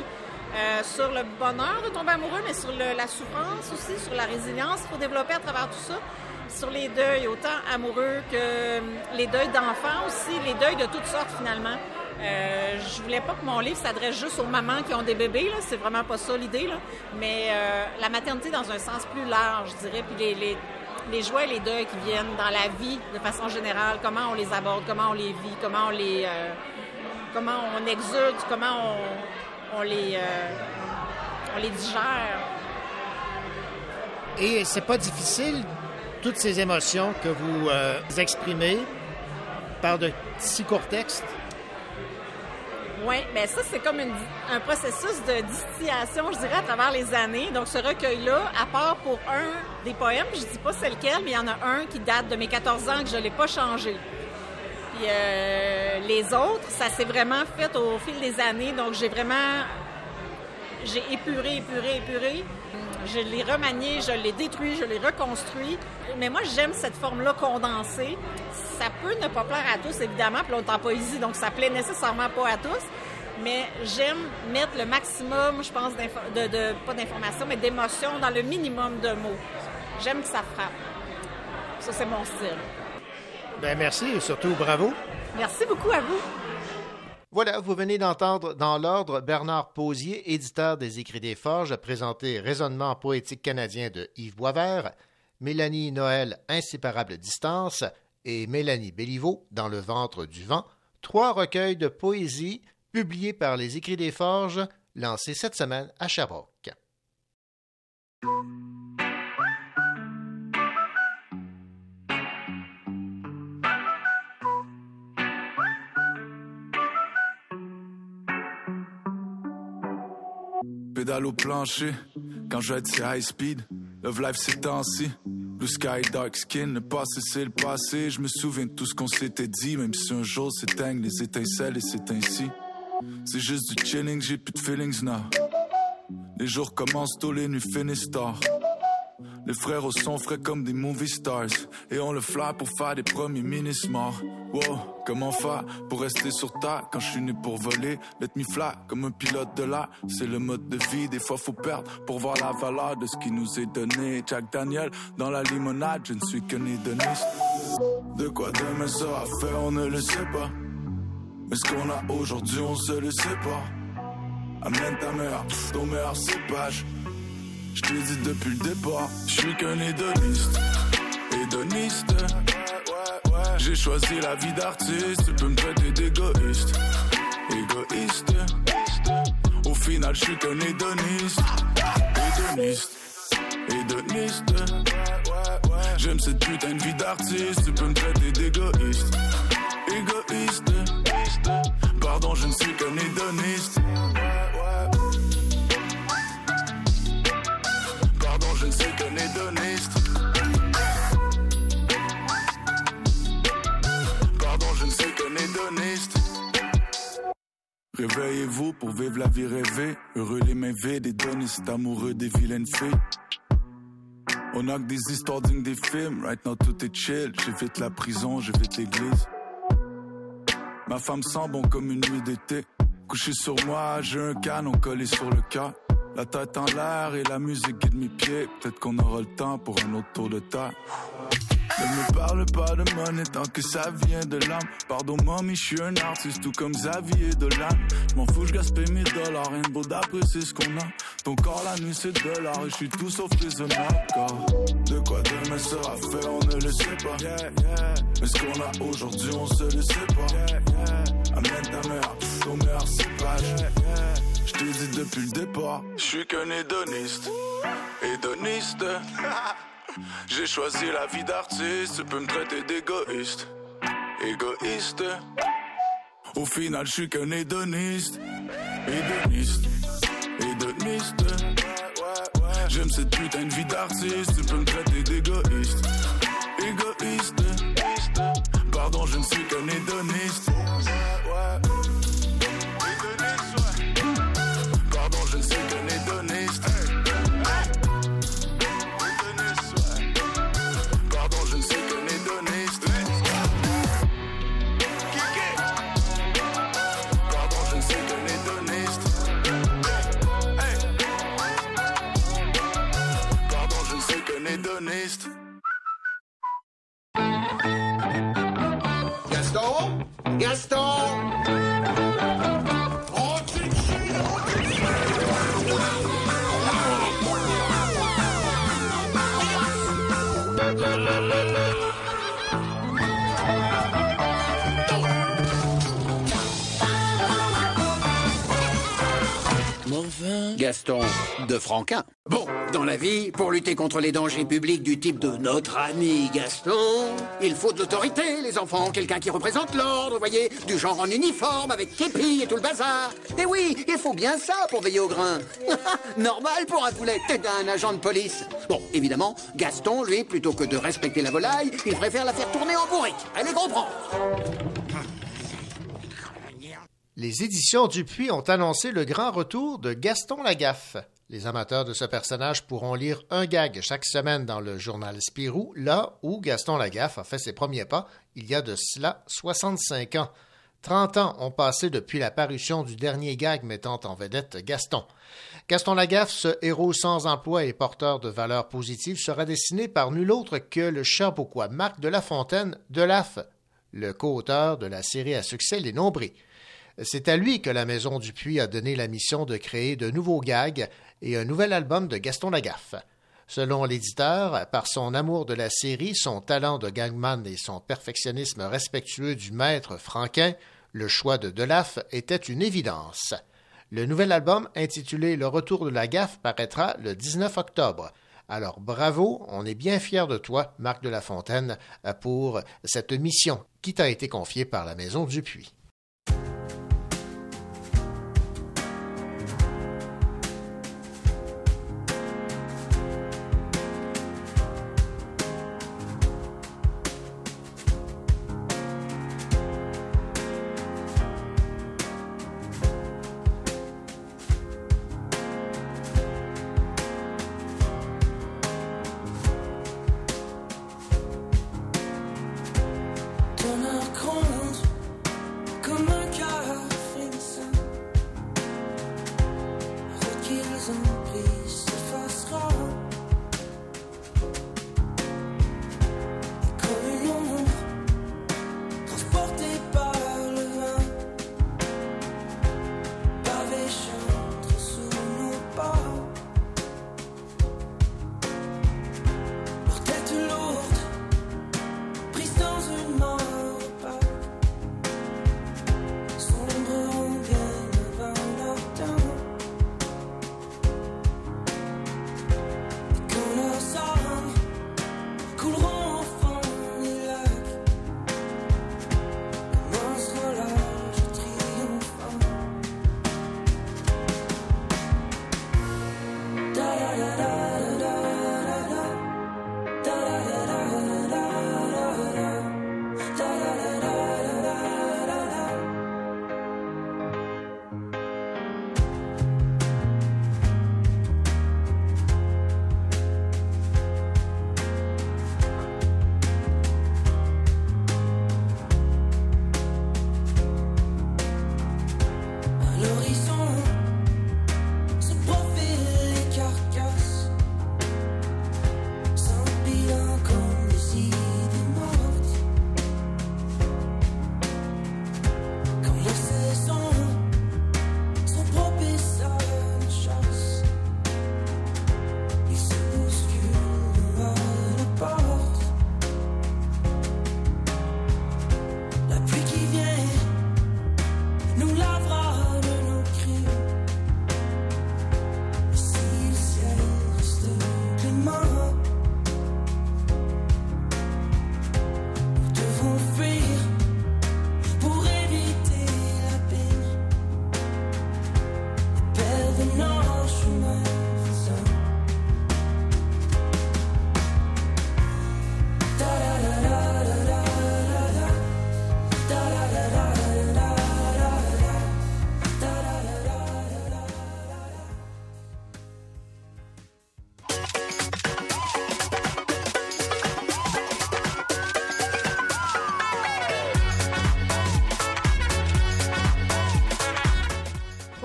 euh, sur le bonheur de tomber amoureux, mais sur la souffrance aussi, sur la résilience qu'il faut développer à travers tout ça, sur les deuils, autant amoureux que les deuils d'enfants aussi, les deuils de toutes sortes finalement. Euh, je voulais pas que mon livre s'adresse juste aux mamans qui ont des bébés, là. c'est vraiment pas ça l'idée, là. mais euh, la maternité dans un sens plus large, je dirais, puis les, les, les joies et les deuils qui viennent dans la vie de façon générale, comment on les aborde, comment on les vit, comment on les, euh, comment on exulte, comment on, on les, on les digère. Et c'est pas difficile, toutes ces émotions que vous exprimez par de si courts textes? Oui, bien ça, c'est comme un processus de distillation, je dirais, à travers les années. Donc, ce recueil-là, à part pour un des poèmes, je dis pas c'est lequel, mais il y en a un qui date de mes 14 ans que je l'ai pas changé. Puis euh, les autres, ça s'est vraiment fait au fil des années. Donc, j'ai vraiment... J'ai épuré, épuré, épuré. Je l'ai remanié, je l'ai détruit, je l'ai reconstruit. Mais moi, j'aime cette forme-là condensée. Ça peut ne pas plaire à tous, évidemment, puis on est en poésie, donc ça plaît nécessairement pas à tous. Mais j'aime mettre le maximum, je pense, de, de- pas d'informations, mais d'émotions dans le minimum de mots. J'aime que ça frappe. Ça, c'est mon style. Ben merci et surtout bravo. Merci beaucoup à vous. Voilà, vous venez d'entendre dans l'ordre Bernard Posier, éditeur des Écrits des Forges, présenter Raisonnement poétique canadien de Yves Boisvert, Mélanie Noël, Inséparable distance, et Mélanie Béliveau, Dans le ventre du vent, trois recueils de poésie publiés par les Écrits des Forges, lancés cette semaine à Sherbrooke. Pédale au plancher, quand je vais être sur high speed. Love life c'est temps-ci. Blue sky, dark skin, le passé c'est le passé. Je me souviens de tout ce qu'on s'était dit, même si un jour s'éteignent les étincelles et c'est ainsi. C'est juste du chilling, j'ai plus de feelings now. Les jours commencent tôt, les nuits finissent tard. Les frères au son frais comme des movie stars. Et on le fly pour faire des premiers mini-smarts. Wow, comment faire pour rester sur terre quand je suis né pour voler? Let me fly comme un pilote de l'air. C'est le mode de vie, des fois faut perdre pour voir la valeur de ce qui nous est donné. Jack Daniel dans la limonade, je ne suis qu'un hédoniste. De quoi demain sera fait, on ne le sait pas. Mais ce qu'on a aujourd'hui, on se le sait pas. Amène ta mère, ton meilleur cépage. Je te dis depuis le départ, je suis qu'un hédoniste. Hédoniste. J'ai choisi la vie d'artiste, tu peux me traiter d'égoïste. Égoïste. Au final, je suis qu'un hédoniste. Hédoniste. Hédoniste. J'aime cette putain de vie d'artiste, tu peux me traiter d'égoïste. Égoïste. Pardon, je ne suis qu'un hédoniste. Réveillez-vous pour vivre la vie rêvée. Heureux les mains vides, hédonistes, amoureux des vilaines filles. On a que des histoires des films. Right now, tout est chill. J'évite la prison, j'évite l'église. Ma femme sent bon comme une nuit d'été. Couché sur moi, j'ai un canon collé sur le cœur. La tête en l'air et la musique guide mes pieds. Peut-être qu'on aura le temps pour un autre tour de terre. Ne me parle pas de monnaie tant que ça vient de l'âme. Pardon, mommy, je suis un artiste, tout comme Xavier Dolan. Je m'en fous, je gaspille mes dollars. Rien de beau d'apprécier ce qu'on a. Ton corps, la nuit, c'est de l'art. Je suis tout sauf raisonnable. Car de quoi demain sera fait, on ne le sait pas. Mais ce qu'on a aujourd'hui, on se le sait pas. Amène ta mère, ton meilleur cépage. Je te dis depuis le départ, je suis qu'un hédoniste. Hédoniste. J'ai choisi la vie d'artiste, tu peux me traiter d'égoïste. égoïste. Au final, je suis qu'un hédoniste. Hédoniste, hédoniste. J'aime cette putain de vie d'artiste. Tu peux me traiter d'égoïste. Égoïste. Pardon, je ne suis qu'un hédoniste. Hédoniste. Gaston Gaston Gaston de Franquin. Bon, dans la vie, pour lutter contre les dangers publics du type de notre ami Gaston, il faut de l'autorité, les enfants, quelqu'un qui représente l'ordre, voyez, du genre en uniforme, avec képi et tout le bazar. Et oui, il faut bien ça pour veiller au grain. Normal pour un poulet, t'es un agent de police. Bon, évidemment, Gaston, lui, plutôt que de respecter la volaille, il préfère la faire tourner en bourrique. Allez comprendre. Les éditions Dupuis ont annoncé le grand retour de Gaston Lagaffe. Les amateurs de ce personnage pourront lire un gag chaque semaine dans le journal Spirou, là où Gaston Lagaffe a fait ses premiers pas il y a de cela 65 ans. 30 ans ont passé depuis la parution du dernier gag mettant en vedette Gaston. Gaston Lagaffe, ce héros sans emploi et porteur de valeurs positives, sera dessiné par nul autre que le Cherbourgois Marc de La Fontaine de l'AF, le co-auteur de la série à succès Les Nombrés. C'est à lui que la Maison Dupuis a donné la mission de créer de nouveaux gags et un nouvel album de Gaston Lagaffe. Selon l'éditeur, par son amour de la série, son talent de gangman et son perfectionnisme respectueux du maître Franquin, le choix de Delaf était une évidence. Le nouvel album, intitulé Le retour de la gaffe, paraîtra le 19 octobre. Alors bravo, on est bien fiers de toi, Marc de la Fontaine, pour cette mission qui t'a été confiée par la Maison Dupuis.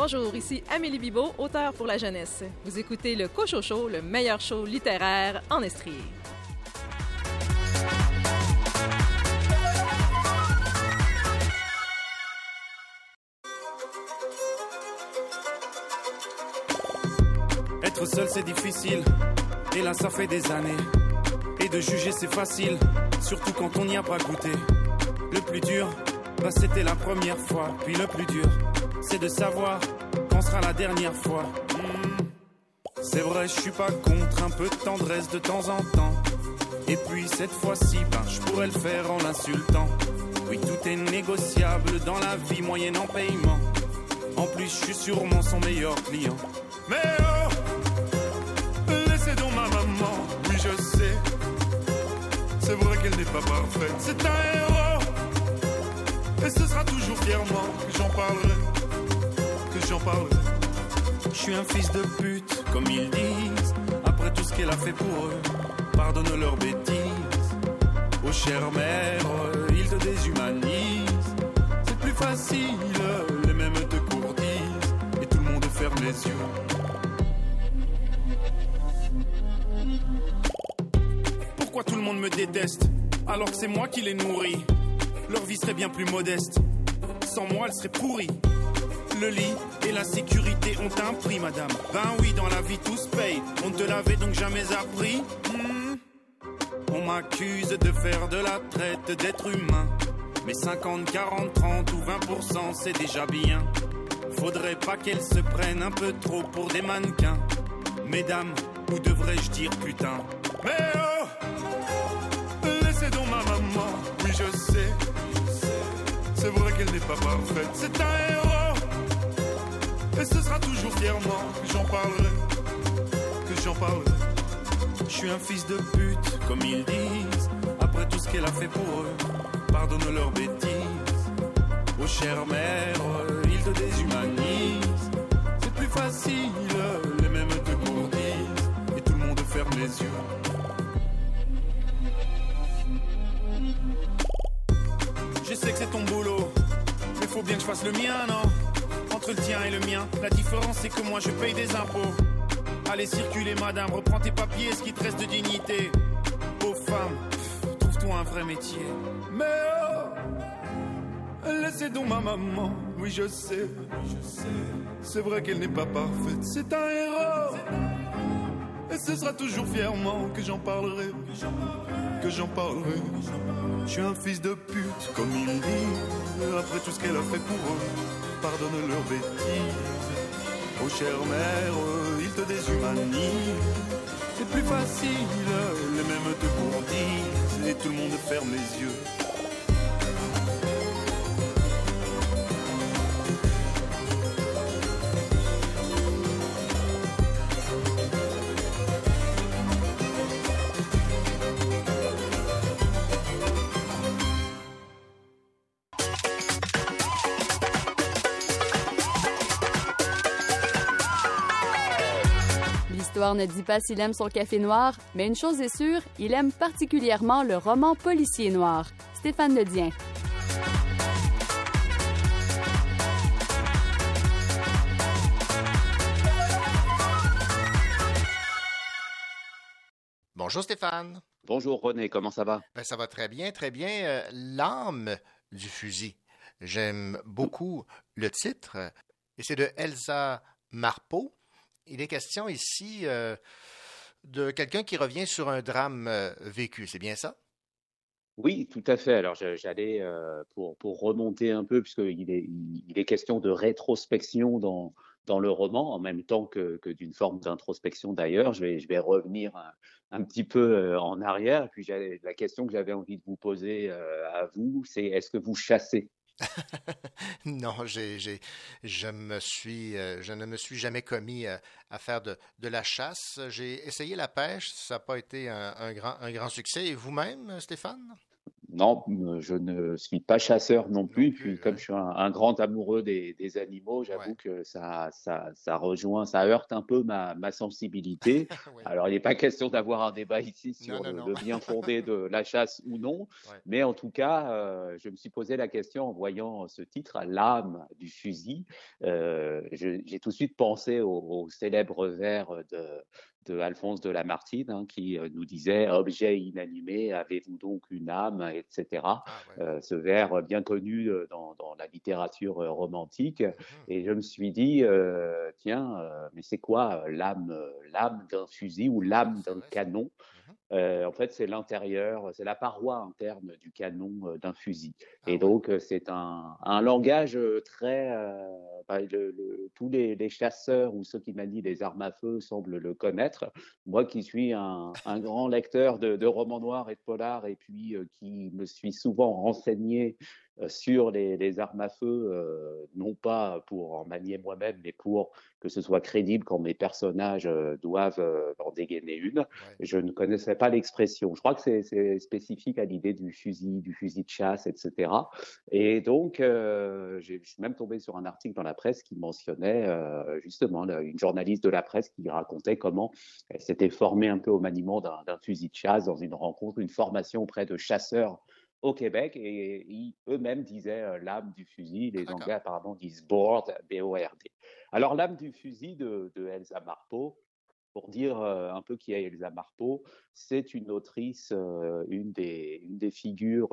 Bonjour, ici Amélie Bibot, auteure pour la jeunesse. Vous écoutez le Cocho Show, le meilleur show littéraire en Estrie. Être seul c'est difficile, et là ça fait des années. Et de juger c'est facile, surtout quand on n'y a pas goûté. Le plus dur, bah c'était la première fois. Puis le plus dur, c'est de savoir quand sera la dernière fois. Hmm. C'est vrai, je suis pas contre un peu de tendresse de temps en temps. Et puis cette fois-ci, ben je pourrais le faire en l'insultant. Oui, tout est négociable dans la vie moyenne en paiement. En plus, je suis sûrement son meilleur client. Mais oh, laissez donc ma maman, oui je sais. C'est vrai qu'elle n'est pas parfaite, c'est un héros. Et ce sera toujours fièrement que j'en parlerai, j'en parlerai. Je suis un fils de pute, comme ils disent. Après tout ce qu'elle a fait pour eux, pardonne leurs bêtises. Oh chère mère, ils te déshumanisent. C'est plus facile, les mêmes te courtisent. Et tout le monde ferme les yeux. Pourquoi tout le monde me déteste alors que c'est moi qui les nourris? Leur vie serait bien plus modeste. Sans moi, elle serait pourrie. Le lit la sécurité ont un prix, madame. Ben oui, dans la vie, tout se paye. On te l'avait donc jamais appris. Hmm. On m'accuse de faire de la traite d'êtres humains. Mais 50, 40, 30 ou 20%, c'est déjà bien. Faudrait pas qu'elles se prennent un peu trop pour des mannequins. Mesdames, ou devrais-je dire putain Mais oh Laissez donc ma maman, oui je sais. C'est vrai qu'elle n'est pas parfaite, c'est un héros. Et ce sera toujours fièrement que j'en parlerai, que j'en parlerai. Je suis un fils de pute, comme ils disent. Après tout ce qu'elle a fait pour eux, pardonne leurs bêtises. Oh chère mère, ils te déshumanisent. C'est plus facile, les mêmes te gourdissent. Et tout le monde ferme les yeux. Je sais que c'est ton boulot, mais faut bien que je fasse le mien, non? Entre le tien et le mien, la différence c'est que moi je paye des impôts. Allez circuler madame, reprends tes papiers, ce qui te reste de dignité. Aux femmes, trouve-toi un vrai métier. Mais oh, laissez donc ma maman, oui je sais, c'est vrai qu'elle n'est pas parfaite, c'est un héros. Et ce sera toujours fièrement que j'en parlerai, que j'en parlerai. Je suis un fils de pute, comme ils disent, après tout ce qu'elle a fait pour eux, pardonne leurs bêtises. Oh chère mère, ils te déshumanisent. C'est plus facile, les mêmes te gourdissent, et tout le monde ferme les yeux. L'histoire ne dit pas s'il aime son café noir, mais une chose est sûre, il aime particulièrement le roman policier noir. Stéphane Ledien. Bonjour Stéphane. Bonjour René, comment ça va? Ben, ça va très bien, très bien. Euh, L'âme du fusil. J'aime beaucoup le titre. Et c'est de Elsa Marpeau. Il est question ici euh, de quelqu'un qui revient sur un drame euh, vécu. C'est bien ça? Oui, tout à fait. Alors j'allais euh, pour, pour remonter un peu, puisqu'il est, il est question de rétrospection dans, dans le roman, en même temps que, que d'une forme d'introspection d'ailleurs. Je vais, je vais revenir un, un petit peu en arrière. Puis la question que j'avais envie de vous poser à vous, c'est est-ce que vous chassez Non, j'ai, je me suis, euh, je ne me suis jamais commis euh, à faire de, la chasse. J'ai essayé la pêche, ça n'a pas été un, un grand, un grand succès. Et vous-même, Stéphane? Non, je ne suis pas chasseur non plus. Puis comme je suis un, un grand amoureux des, des animaux, j'avoue que ça, ça, ça rejoint, ça heurte un peu ma, ma sensibilité. Alors, il n'est pas question d'avoir un débat ici sur le, le bien fondé de la chasse ou non, mais en tout cas, euh, je me suis posé la question en voyant ce titre, l'âme du fusil. Euh, J'ai tout de suite pensé au, au célèbre vers de, de Alphonse de Lamartine, hein, qui euh, nous disait Objet inanimé, avez-vous donc une âme, etc. Euh, ce vers bien connu euh, dans, dans la littérature romantique. Et je me suis dit, tiens, mais c'est quoi l'âme, l'âme d'un fusil ou l'âme d'un canon? Euh, En fait, c'est l'intérieur, c'est la paroi interne du canon euh, d'un fusil. Et donc, euh, c'est un, un langage très. euh, bah, le- le- tous les, les chasseurs ou ceux qui manient les armes à feu semblent le connaître. Moi qui suis un, un grand lecteur de, de romans noirs et de polars, et puis euh, qui me suis souvent renseigné sur les, les armes à feu, euh, non pas pour en manier moi-même, mais pour que ce soit crédible quand mes personnages euh, doivent euh, en dégainer une. Je ne connaissais pas l'expression. Je crois que c'est- spécifique à l'idée du fusil, du fusil de chasse, etc. Et donc, euh, j'ai- je suis même tombé sur un article dans la presse qui mentionnait euh, justement là, une journaliste de la presse qui racontait comment elle s'était formée un peu au maniement d'un fusil de chasse dans une rencontre, une formation auprès de chasseurs au Québec et ils eux-mêmes disaient euh, l'âme du fusil. Les Anglais apparemment disent board, B-O-R-D. Alors l'âme du fusil de, de Elsa Marpeau, pour dire euh, un peu qui est Elsa Marpeau, c'est une autrice, euh, une, des, une des figures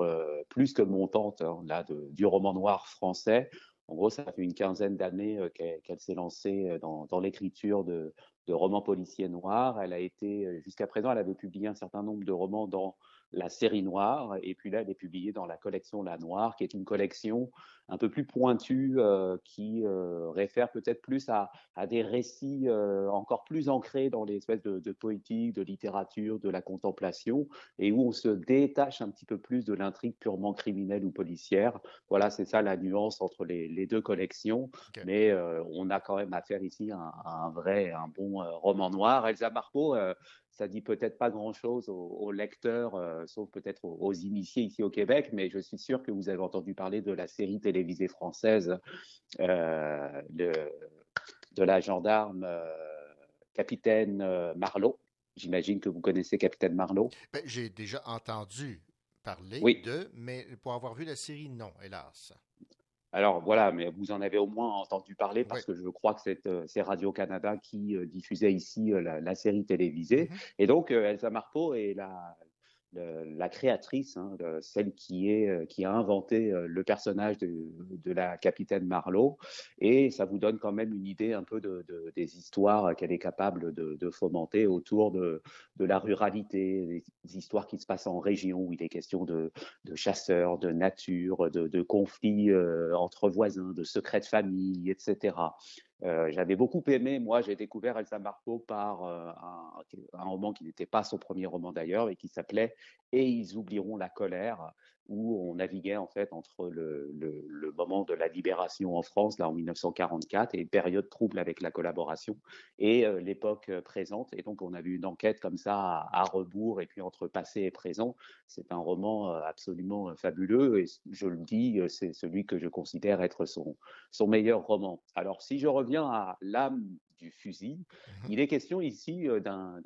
plus que montantes hein, là, de- du roman noir français. En gros, ça fait une quinzaine d'années qu'elle qu'elle s'est lancée dans, dans l'écriture de, de romans policiers noirs. Elle a été, jusqu'à présent, elle avait publié un certain nombre de romans dans la série noire, et puis là, elle est publiée dans la collection La Noire, qui est une collection un peu plus pointue, euh, qui euh, réfère peut-être plus à, à des récits euh, encore plus ancrés dans l'espèce de, de poétique, de littérature, de la contemplation, et où on se détache un petit peu plus de l'intrigue purement criminelle ou policière. Voilà, c'est ça la nuance entre les, les deux collections, mais euh, on a quand même affaire ici à, un- à un vrai, un bon euh, roman noir. Elsa Marpeau, euh, ça dit peut-être pas grand-chose aux, aux lecteurs, sauf peut-être aux, aux initiés ici au Québec, mais je suis sûr que vous avez entendu parler de la série télévisée française euh, de, de la gendarme euh, Capitaine euh, Marlowe. J'imagine que vous connaissez Capitaine Marlowe. Ben, J'ai déjà entendu parler Oui. de, mais pour avoir vu la série, non, hélas. Alors voilà, mais vous en avez au moins entendu parler parce que je crois que c'est Radio-Canada qui diffusait ici la, la série télévisée. Et donc, Elsa Marpeau est la, la créatrice, hein, celle qui, est, euh, qui a inventé euh, le personnage de, de la capitaine Marlowe. Et ça vous donne quand même une idée un peu de, de- des histoires qu'elle est capable de, fomenter autour de, la ruralité, des, histoires qui se passent en région où il est question de, chasseurs, de nature, de, de conflits euh, entre voisins, de secrets de famille, etc. Euh, J'avais beaucoup aimé, moi j'ai découvert Elsa Marpeau par euh, un, un roman qui n'était pas son premier roman d'ailleurs et qui s'appelait Et ils oublieront la colère, où on naviguait en fait entre le, le, le moment de la libération en France, là en 1944, et une période trouble avec la collaboration, et euh, l'époque euh, présente. Et donc on a vu une enquête comme ça à, à rebours et puis entre passé et présent. C'est un roman euh, absolument fabuleux et je le dis, c'est celui que je considère être son, son meilleur roman. Alors si je reviens à l'âme du fusil, il est question ici d'un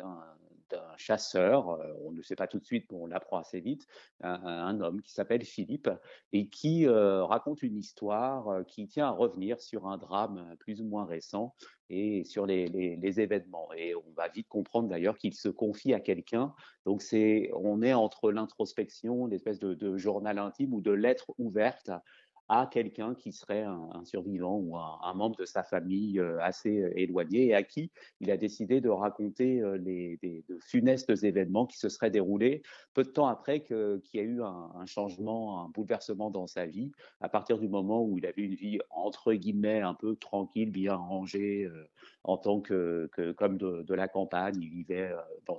d'un- d'un chasseur, euh, on ne sait pas tout de suite, mais on l'apprend assez vite, un, un homme qui s'appelle Philippe et qui euh, raconte une histoire euh, qui tient à revenir sur un drame plus ou moins récent et sur les événements. Et on va vite comprendre d'ailleurs qu'il se confie à quelqu'un. Donc c'est, on est entre l'introspection, l'espèce de, de journal intime ou de lettre ouverte à quelqu'un qui serait un, survivant ou un, membre de sa famille euh, assez euh, éloigné et à qui il a décidé de raconter euh, les, funestes événements qui se seraient déroulés peu de temps après qu'il y a eu un, un changement, un bouleversement dans sa vie, à partir du moment où il avait une vie entre guillemets un peu tranquille, bien rangée, en tant que, comme de, la campagne, il vivait euh, dans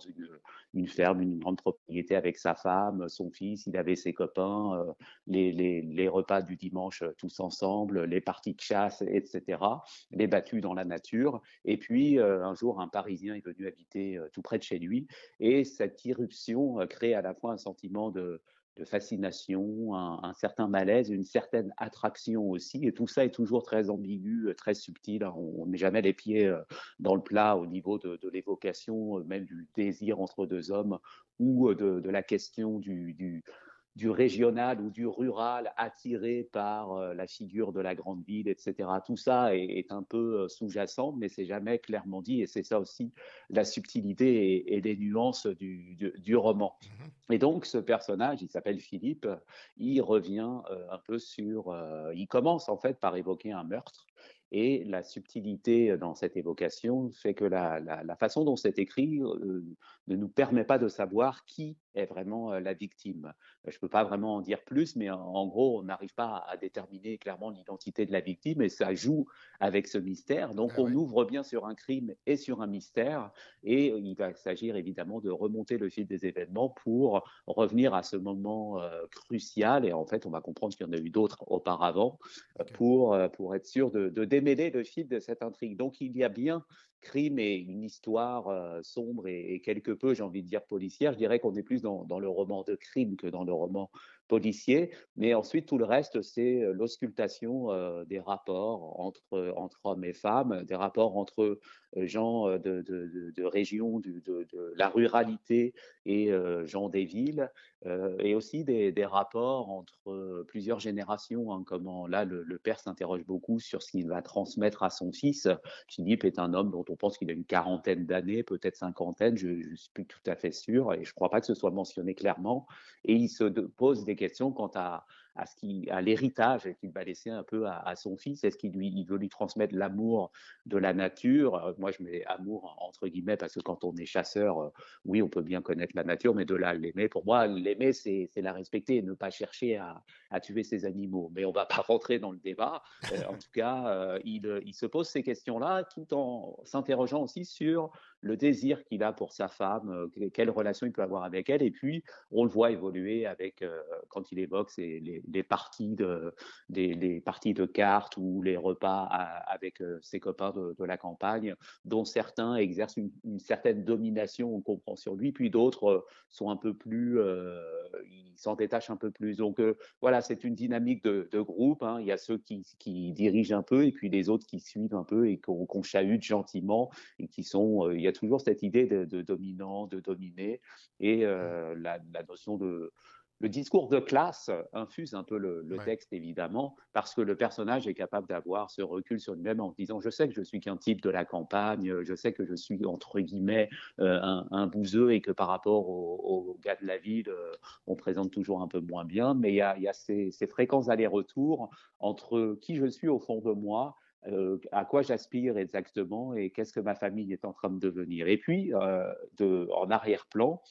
une, ferme, une grande propriété avec sa femme, son fils, il avait ses copains, euh, les, les, repas du dimanche euh, tous ensemble, les parties de chasse, etc., les battues dans la nature. Et puis, un jour, un Parisien est venu habiter tout près de chez lui. Et cette irruption crée à la fois un sentiment de, de fascination, un, certain malaise, une certaine attraction aussi. Et tout ça est toujours très ambigu, euh, très subtil. hein. On ne met jamais les pieds euh, dans le plat au niveau de, l'évocation, euh, même du désir entre deux hommes ou de, la question du, du régional ou du rural attiré par euh, la figure de la grande ville, etc. Tout ça est, est un peu euh, sous-jacent, mais c'est jamais clairement dit, et c'est ça aussi la subtilité et, et les nuances du, du, du roman. Et donc ce personnage, il s'appelle Philippe, il revient euh, un peu sur, euh, il commence en fait par évoquer un meurtre. Et la subtilité dans cette évocation fait que la, la, la façon dont c'est écrit euh, ne nous permet pas de savoir qui est vraiment la victime. Je ne peux pas vraiment en dire plus, mais en, gros, on n'arrive pas à déterminer clairement l'identité de la victime et ça joue avec ce mystère. Donc, on ouvre bien sur un crime et sur un mystère et il va s'agir évidemment de remonter le fil des événements pour revenir à ce moment euh, crucial et en fait, on va comprendre qu'il y en a eu d'autres auparavant pour, pour être sûr de, de démêler le fil de cette intrigue. Donc, il y a bien crime et une histoire euh, sombre et, quelque peu, j'ai envie de dire, policière. Je dirais qu'on est plus dans le roman de crime que dans le roman policier. Mais ensuite, tout le reste, c'est euh, l'auscultation euh, des rapports entre, entre hommes et femmes, des rapports entre euh, gens de, de, de, régions, de, de la ruralité et gens des villes, et aussi des, des rapports entre plusieurs générations. hein, comment là, le, père s'interroge beaucoup sur ce qu'il va transmettre à son fils. Philippe est un homme dont on pense qu'il a une quarantaine d'années, peut-être cinquantaine, je ne suis plus tout à fait sûr, et je ne crois pas que ce soit mentionné clairement. Et il se pose des questions quant à, l'héritage qu'il va laisser un peu à, son fils. Est-ce qu'il veut lui transmettre l'amour de la nature? Euh, Moi, je mets amour entre guillemets parce que quand on est chasseur, euh, oui, on peut bien connaître la nature, mais de là l'aimer, pour moi, l'aimer, c'est la respecter et ne pas chercher à, tuer ses animaux. Mais on va pas rentrer dans le débat. Euh, en tout cas, il, il se pose ces questions-là tout en s'interrogeant aussi sur le désir qu'il a pour sa femme, euh, que- quelle relation il peut avoir avec elle. Et puis, on le voit évoluer avec, euh, quand il évoque les, parties de, cartes ou les repas avec euh, ses copains de, la campagne, dont certains exercent une, certaine domination, on comprend sur lui, puis d'autres sont un peu plus, ils s'en détachent un peu plus. Donc voilà, c'est une dynamique de, groupe. hein. Il y a ceux qui, dirigent un peu et puis les autres qui suivent un peu et qu'on qu'on chahute gentiment et qui sont. Toujours cette idée de, de dominant, de dominer et euh, la, la notion de le discours de classe infuse un peu le, le Ouais. texte, évidemment, parce que le personnage est capable d'avoir ce recul sur lui-même en disant Je sais que je suis qu'un type de la campagne, je sais que je suis, entre guillemets, euh, un, un bouseux et que par rapport aux, aux gars de la ville, euh, on présente toujours un peu moins bien. Mais il y a, il y a ces, ces fréquents allers-retours entre qui je suis au fond de moi. Euh, à quoi j'aspire exactement et qu'est-ce que ma famille est en train de devenir. Et puis, euh, en arrière-plan,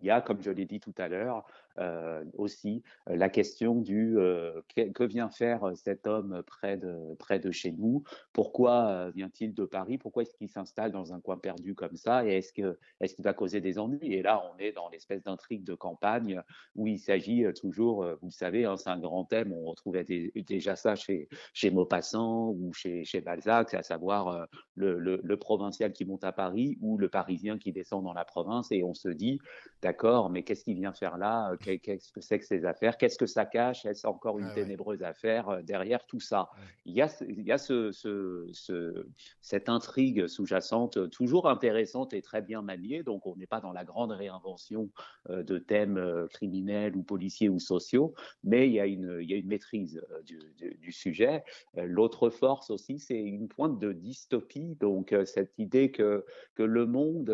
il y a, comme je l'ai dit tout à l'heure, euh, aussi euh, la question du euh, que, vient faire cet homme près de, près de chez nous? Pourquoi vient-il de Paris? Pourquoi est-ce qu'il s'installe dans un coin perdu comme ça? Et est-ce que est-ce qu'il va causer des ennuis? Et là, on est dans l'espèce d'intrigue de campagne où il s'agit toujours, vous savez, hein, c'est un grand thème. On retrouvait dé- déjà ça chez chez Maupassant ou chez chez Balzac, à savoir le, le, provincial qui monte à Paris ou le parisien qui descend dans la province. Et on se dit d'accord, mais qu'est-ce qu'il vient faire là? Qu'est-ce que c'est que ces affaires? Qu'est-ce que ça cache? Est-ce encore une Ah ouais. ténébreuse affaire euh, derrière tout ça? Il y a, ce- il y a ce, ce, ce- cette intrigue sous-jacente euh, toujours intéressante et très bien maniée. Donc, on n'est pas dans la grande réinvention euh, de thèmes criminels ou policiers ou sociaux, mais il y a une, il y a une maîtrise du, du- du sujet. L'autre force aussi, c'est une pointe de dystopie. Donc, cette idée que, que le monde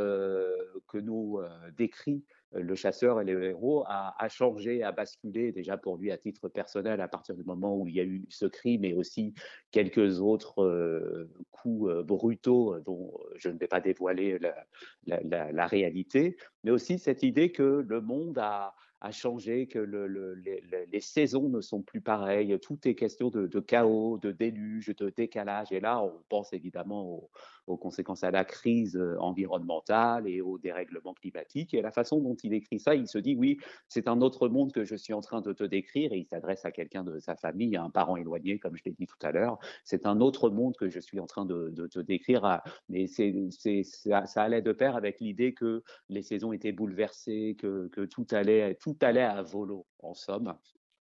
que nous décrit le chasseur et le héros a, changé, a basculé déjà pour lui à titre personnel à partir du moment où il y a eu ce crime et aussi quelques autres euh, coups euh, brutaux euh, dont je ne vais pas dévoiler la réalité, mais aussi cette idée que le monde a, changé, que le, le, les, saisons ne sont plus pareilles, tout est question de, chaos, de déluge, de décalage, et là on pense évidemment aux, conséquences à la crise euh, environnementale et au dérèglement climatique, et la façon dont il écrit ça, il se dit oui, c'est un autre monde que je suis en train de te décrire, et il s'adresse à quelqu'un de sa famille, à un parent éloigné, comme je l'ai dit tout à l'heure, c'est un autre monde que je suis en train de, te décrire, à- mais ça allait de pair avec l'idée que les saisons étaient bouleversées, que, tout allait, tout allait à volo, en somme.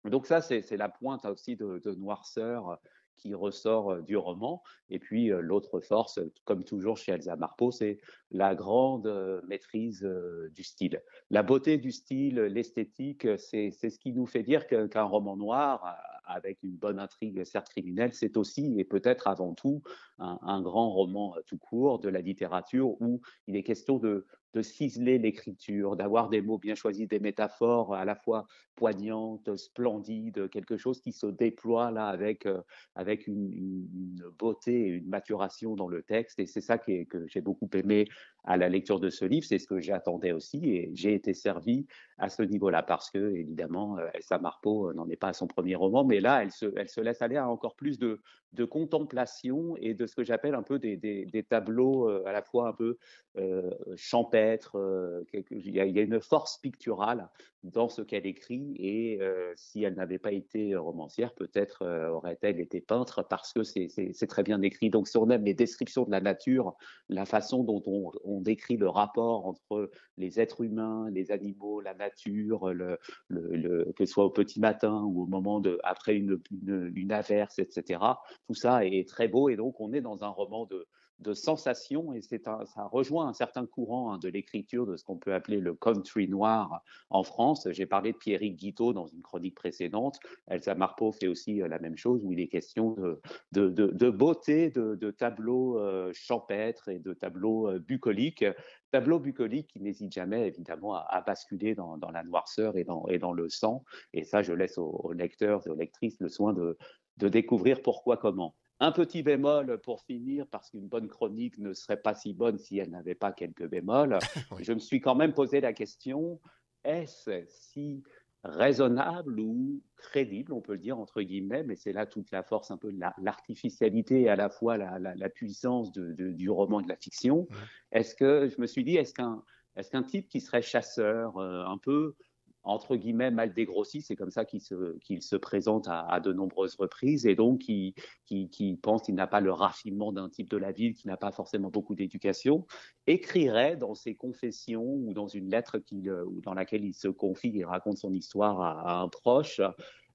Donc ça, c'est la pointe aussi de, noirceur qui ressort euh, du roman. Et puis euh, l'autre force, comme toujours chez Elsa Marpeau, c'est la grande euh, maîtrise euh, du style. La beauté du style, l'esthétique, c'est ce qui nous fait dire qu'un roman noir, euh, avec une bonne intrigue, certes criminelle, c'est aussi et peut-être avant tout un, grand roman euh, tout court de la littérature où il est question de, de ciseler l'écriture, d'avoir des mots bien choisis, des métaphores à la fois poignantes, splendides, quelque chose qui se déploie là avec, euh, avec une, beauté et une maturation dans le texte. Et c'est ça que j'ai beaucoup aimé à la lecture de ce livre, c'est ce que j'attendais aussi et j'ai été servi à ce niveau-là parce que, évidemment, euh, Elsa Marpeau euh, n'en est pas à son premier roman, mais là, elle se, laisse aller à encore plus de, de contemplation et de ce que j'appelle un peu des, des, tableaux à la fois un peu euh, champêtres. Euh, il, y a, une force picturale dans ce qu'elle écrit et euh, si elle n'avait pas été romancière, peut-être euh, aurait-elle été peintre parce que c'est très bien écrit. Donc si on aime les descriptions de la nature, la façon dont on, décrit le rapport entre les êtres humains, les animaux, la nature, le, que ce soit au petit matin ou au moment après une averse, etc. Tout ça est très beau et donc on est dans un roman de de sensations et ça rejoint un certain courant hein, de l'écriture de ce qu'on peut appeler le country noir en France. J'ai parlé de Pierrick Guiteau dans une chronique précédente. Elsa Marpeau fait aussi euh, la même chose où il est question de, beauté, de, tableaux euh, champêtres et de tableaux euh, bucoliques. Tableaux bucoliques qui n'hésitent jamais évidemment à, basculer dans, la noirceur et dans, le sang. Et ça, je laisse aux, lecteurs et aux lectrices le soin de découvrir pourquoi, comment. Un petit bémol pour finir, parce qu'une bonne chronique ne serait pas si bonne si elle n'avait pas quelques bémols. Je me suis quand même posé la question, est-ce si raisonnable ou crédible, on peut le dire entre guillemets, mais c'est là toute la force un peu la- l'artificialité et à la fois la, la- la puissance de- de- du roman et de la fiction. Est-ce que je me suis dit, est-ce qu'un est-ce qu'un type qui serait chasseur, euh, un peu entre guillemets mal dégrossi, c'est comme ça qu'il se, se présente à, de nombreuses reprises, et donc qui, qui, pense qu'il n'a pas le raffinement d'un type de la ville, qui n'a pas forcément beaucoup d'éducation, écrirait dans ses confessions ou dans une lettre qu'il, ou dans laquelle il se confie, il raconte son histoire à, à un proche,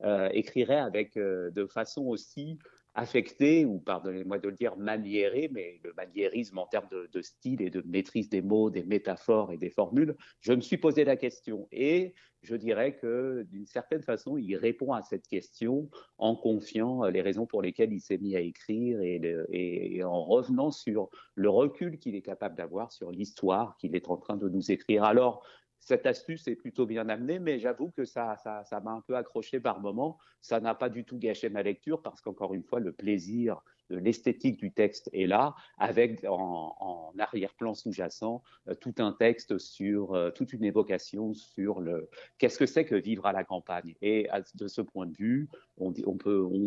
euh, écrirait avec euh, de façon aussi affecté, ou pardonnez-moi de le dire, maniéré, mais le maniérisme en termes de, style et de maîtrise des mots, des métaphores et des formules, je me suis posé la question. Et je dirais que d'une certaine façon, il répond à cette question en confiant euh, les raisons pour lesquelles il s'est mis à écrire et- et en revenant sur le recul qu'il est capable d'avoir sur l'histoire qu'il est en train de nous écrire. Alors, cette astuce est plutôt bien amenée, mais j'avoue que ça, ça, ça m'a un peu accroché par moment. Ça n'a pas du tout gâché ma lecture parce qu'encore une fois, le plaisir l'esthétique du texte est là, avec en, arrière-plan sous-jacent euh, tout un texte sur, euh, toute une évocation sur le qu'est-ce que c'est que vivre à la campagne. Et de ce point de vue, on,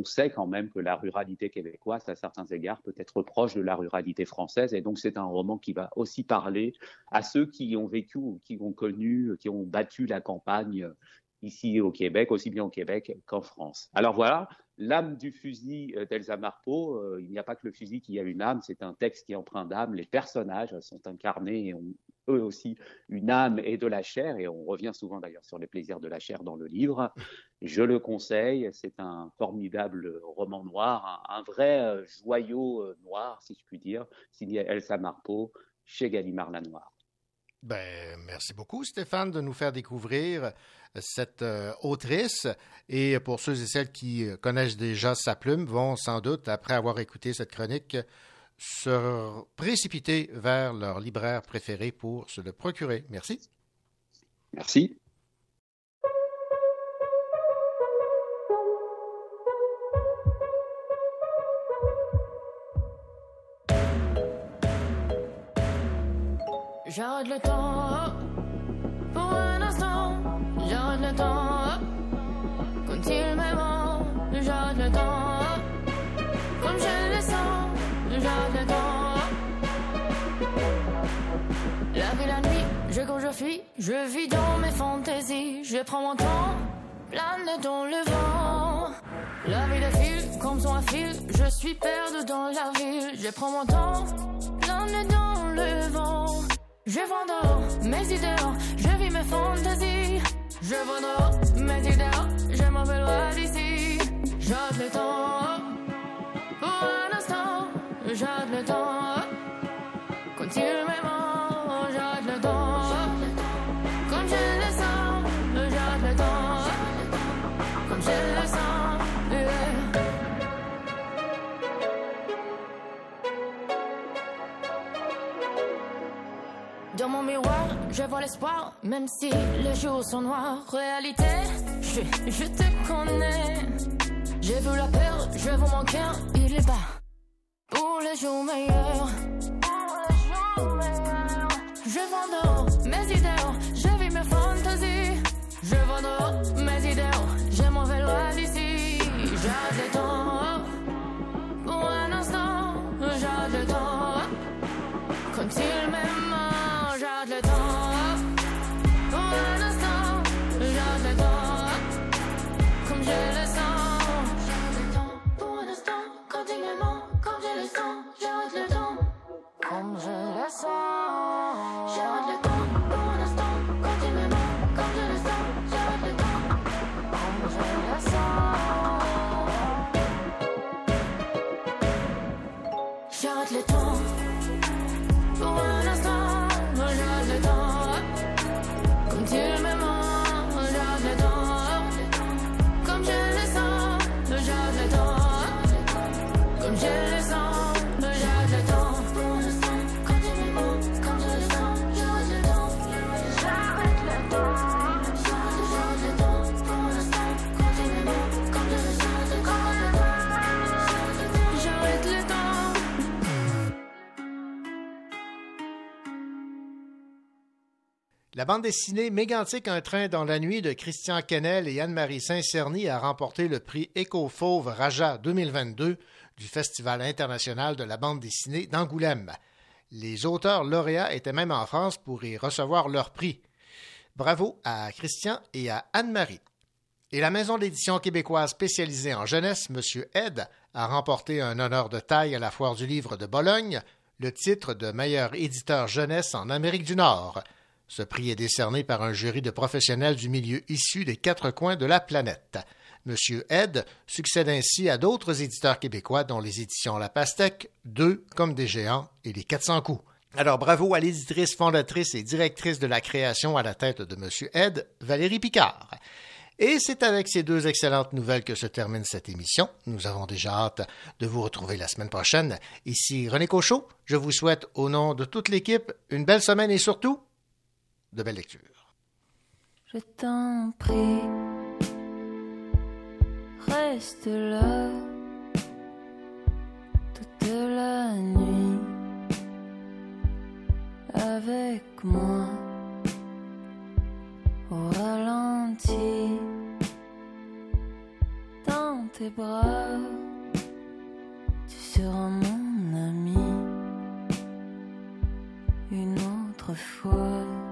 sait quand même que la ruralité québécoise, à certains égards, peut être proche de la ruralité française. Et donc, c'est un roman qui va aussi parler à ceux qui ont vécu qui ont connu, qui ont battu la campagne ici au Québec, aussi bien au Québec qu'en France. Alors voilà, l'âme du fusil euh, d'Elsa Marpeau, euh, il n'y a pas que le fusil qui a une âme, c'est un texte qui est empreint d'âme. Les personnages sont incarnés et ont eux aussi une âme et de la chair, et on revient souvent d'ailleurs sur les plaisirs de la chair dans le livre. Je le conseille, c'est un formidable roman noir, un, vrai euh, joyau noir, si je puis dire, signé Elsa Marpeau chez Gallimard Lanoir. Ben, merci beaucoup, Stéphane, de nous faire découvrir cette euh, autrice. Et pour ceux et celles qui euh, connaissent déjà sa plume, vont sans doute, après avoir écouté cette chronique, se précipiter vers leur libraire préféré pour se le procurer. Merci. Merci. J'arrête le temps pour un instant. J'arrête le temps quand il m'aimant. J'arrête le temps comme je le sens. J'arrête le temps. La vie, la nuit, je cours, je fuis. Je vis dans mes fantaisies. Je prends mon temps, plane dans le vent. La vie défile comme son fil. Je suis perdu dans la ville. Je prends mon temps, plane dans le vent. Je vendors mes idées, je vis mes fantaisies. Je vois dehors mes idées, je m'en vais loin d'ici. J'ôte le temps, pour un instant, j'ôte le temps. Continuellement, mon miroir, je vois l'espoir, même si les jours sont noirs. Réalité, je, je te connais. J'ai vu la peur, je vois mon cœur, il est bas. Pour les jours meilleurs. Je vends mes idéaux, je vis mes fantasies. Je vends mes idéaux, m'en vais loin d'ici. J'ai Comme je le La bande dessinée Mégantic Un train dans la nuit de Christian Kennel et Anne-Marie Saint-Cerny a remporté le prix Éco-Fauve Raja 2022 du Festival international de la bande dessinée d'Angoulême. Les auteurs lauréats étaient même en France pour y recevoir leur prix. Bravo à Christian et à Anne-Marie. Et la maison d'édition québécoise spécialisée en jeunesse, M. Ed, a remporté un honneur de taille à la Foire du livre de Bologne, le titre de meilleur éditeur jeunesse en Amérique du Nord. Ce prix est décerné par un jury de professionnels du milieu issus des quatre coins de la planète. M. Ed succède ainsi à d'autres éditeurs québécois, dont les éditions La Pastèque, Deux comme des géants et Les 400 coups. Alors bravo à l'éditrice fondatrice et directrice de la création à la tête de M. Ed, Valérie Picard. Et c'est avec ces deux excellentes nouvelles que se termine cette émission. Nous avons déjà hâte de vous retrouver la semaine prochaine. Ici René Cochot. Je vous souhaite, au nom de toute l'équipe, une belle semaine et surtout, de belles lectures. Je t'en prie, reste là toute la nuit avec moi au ralenti dans tes bras. Tu seras mon ami une autre fois.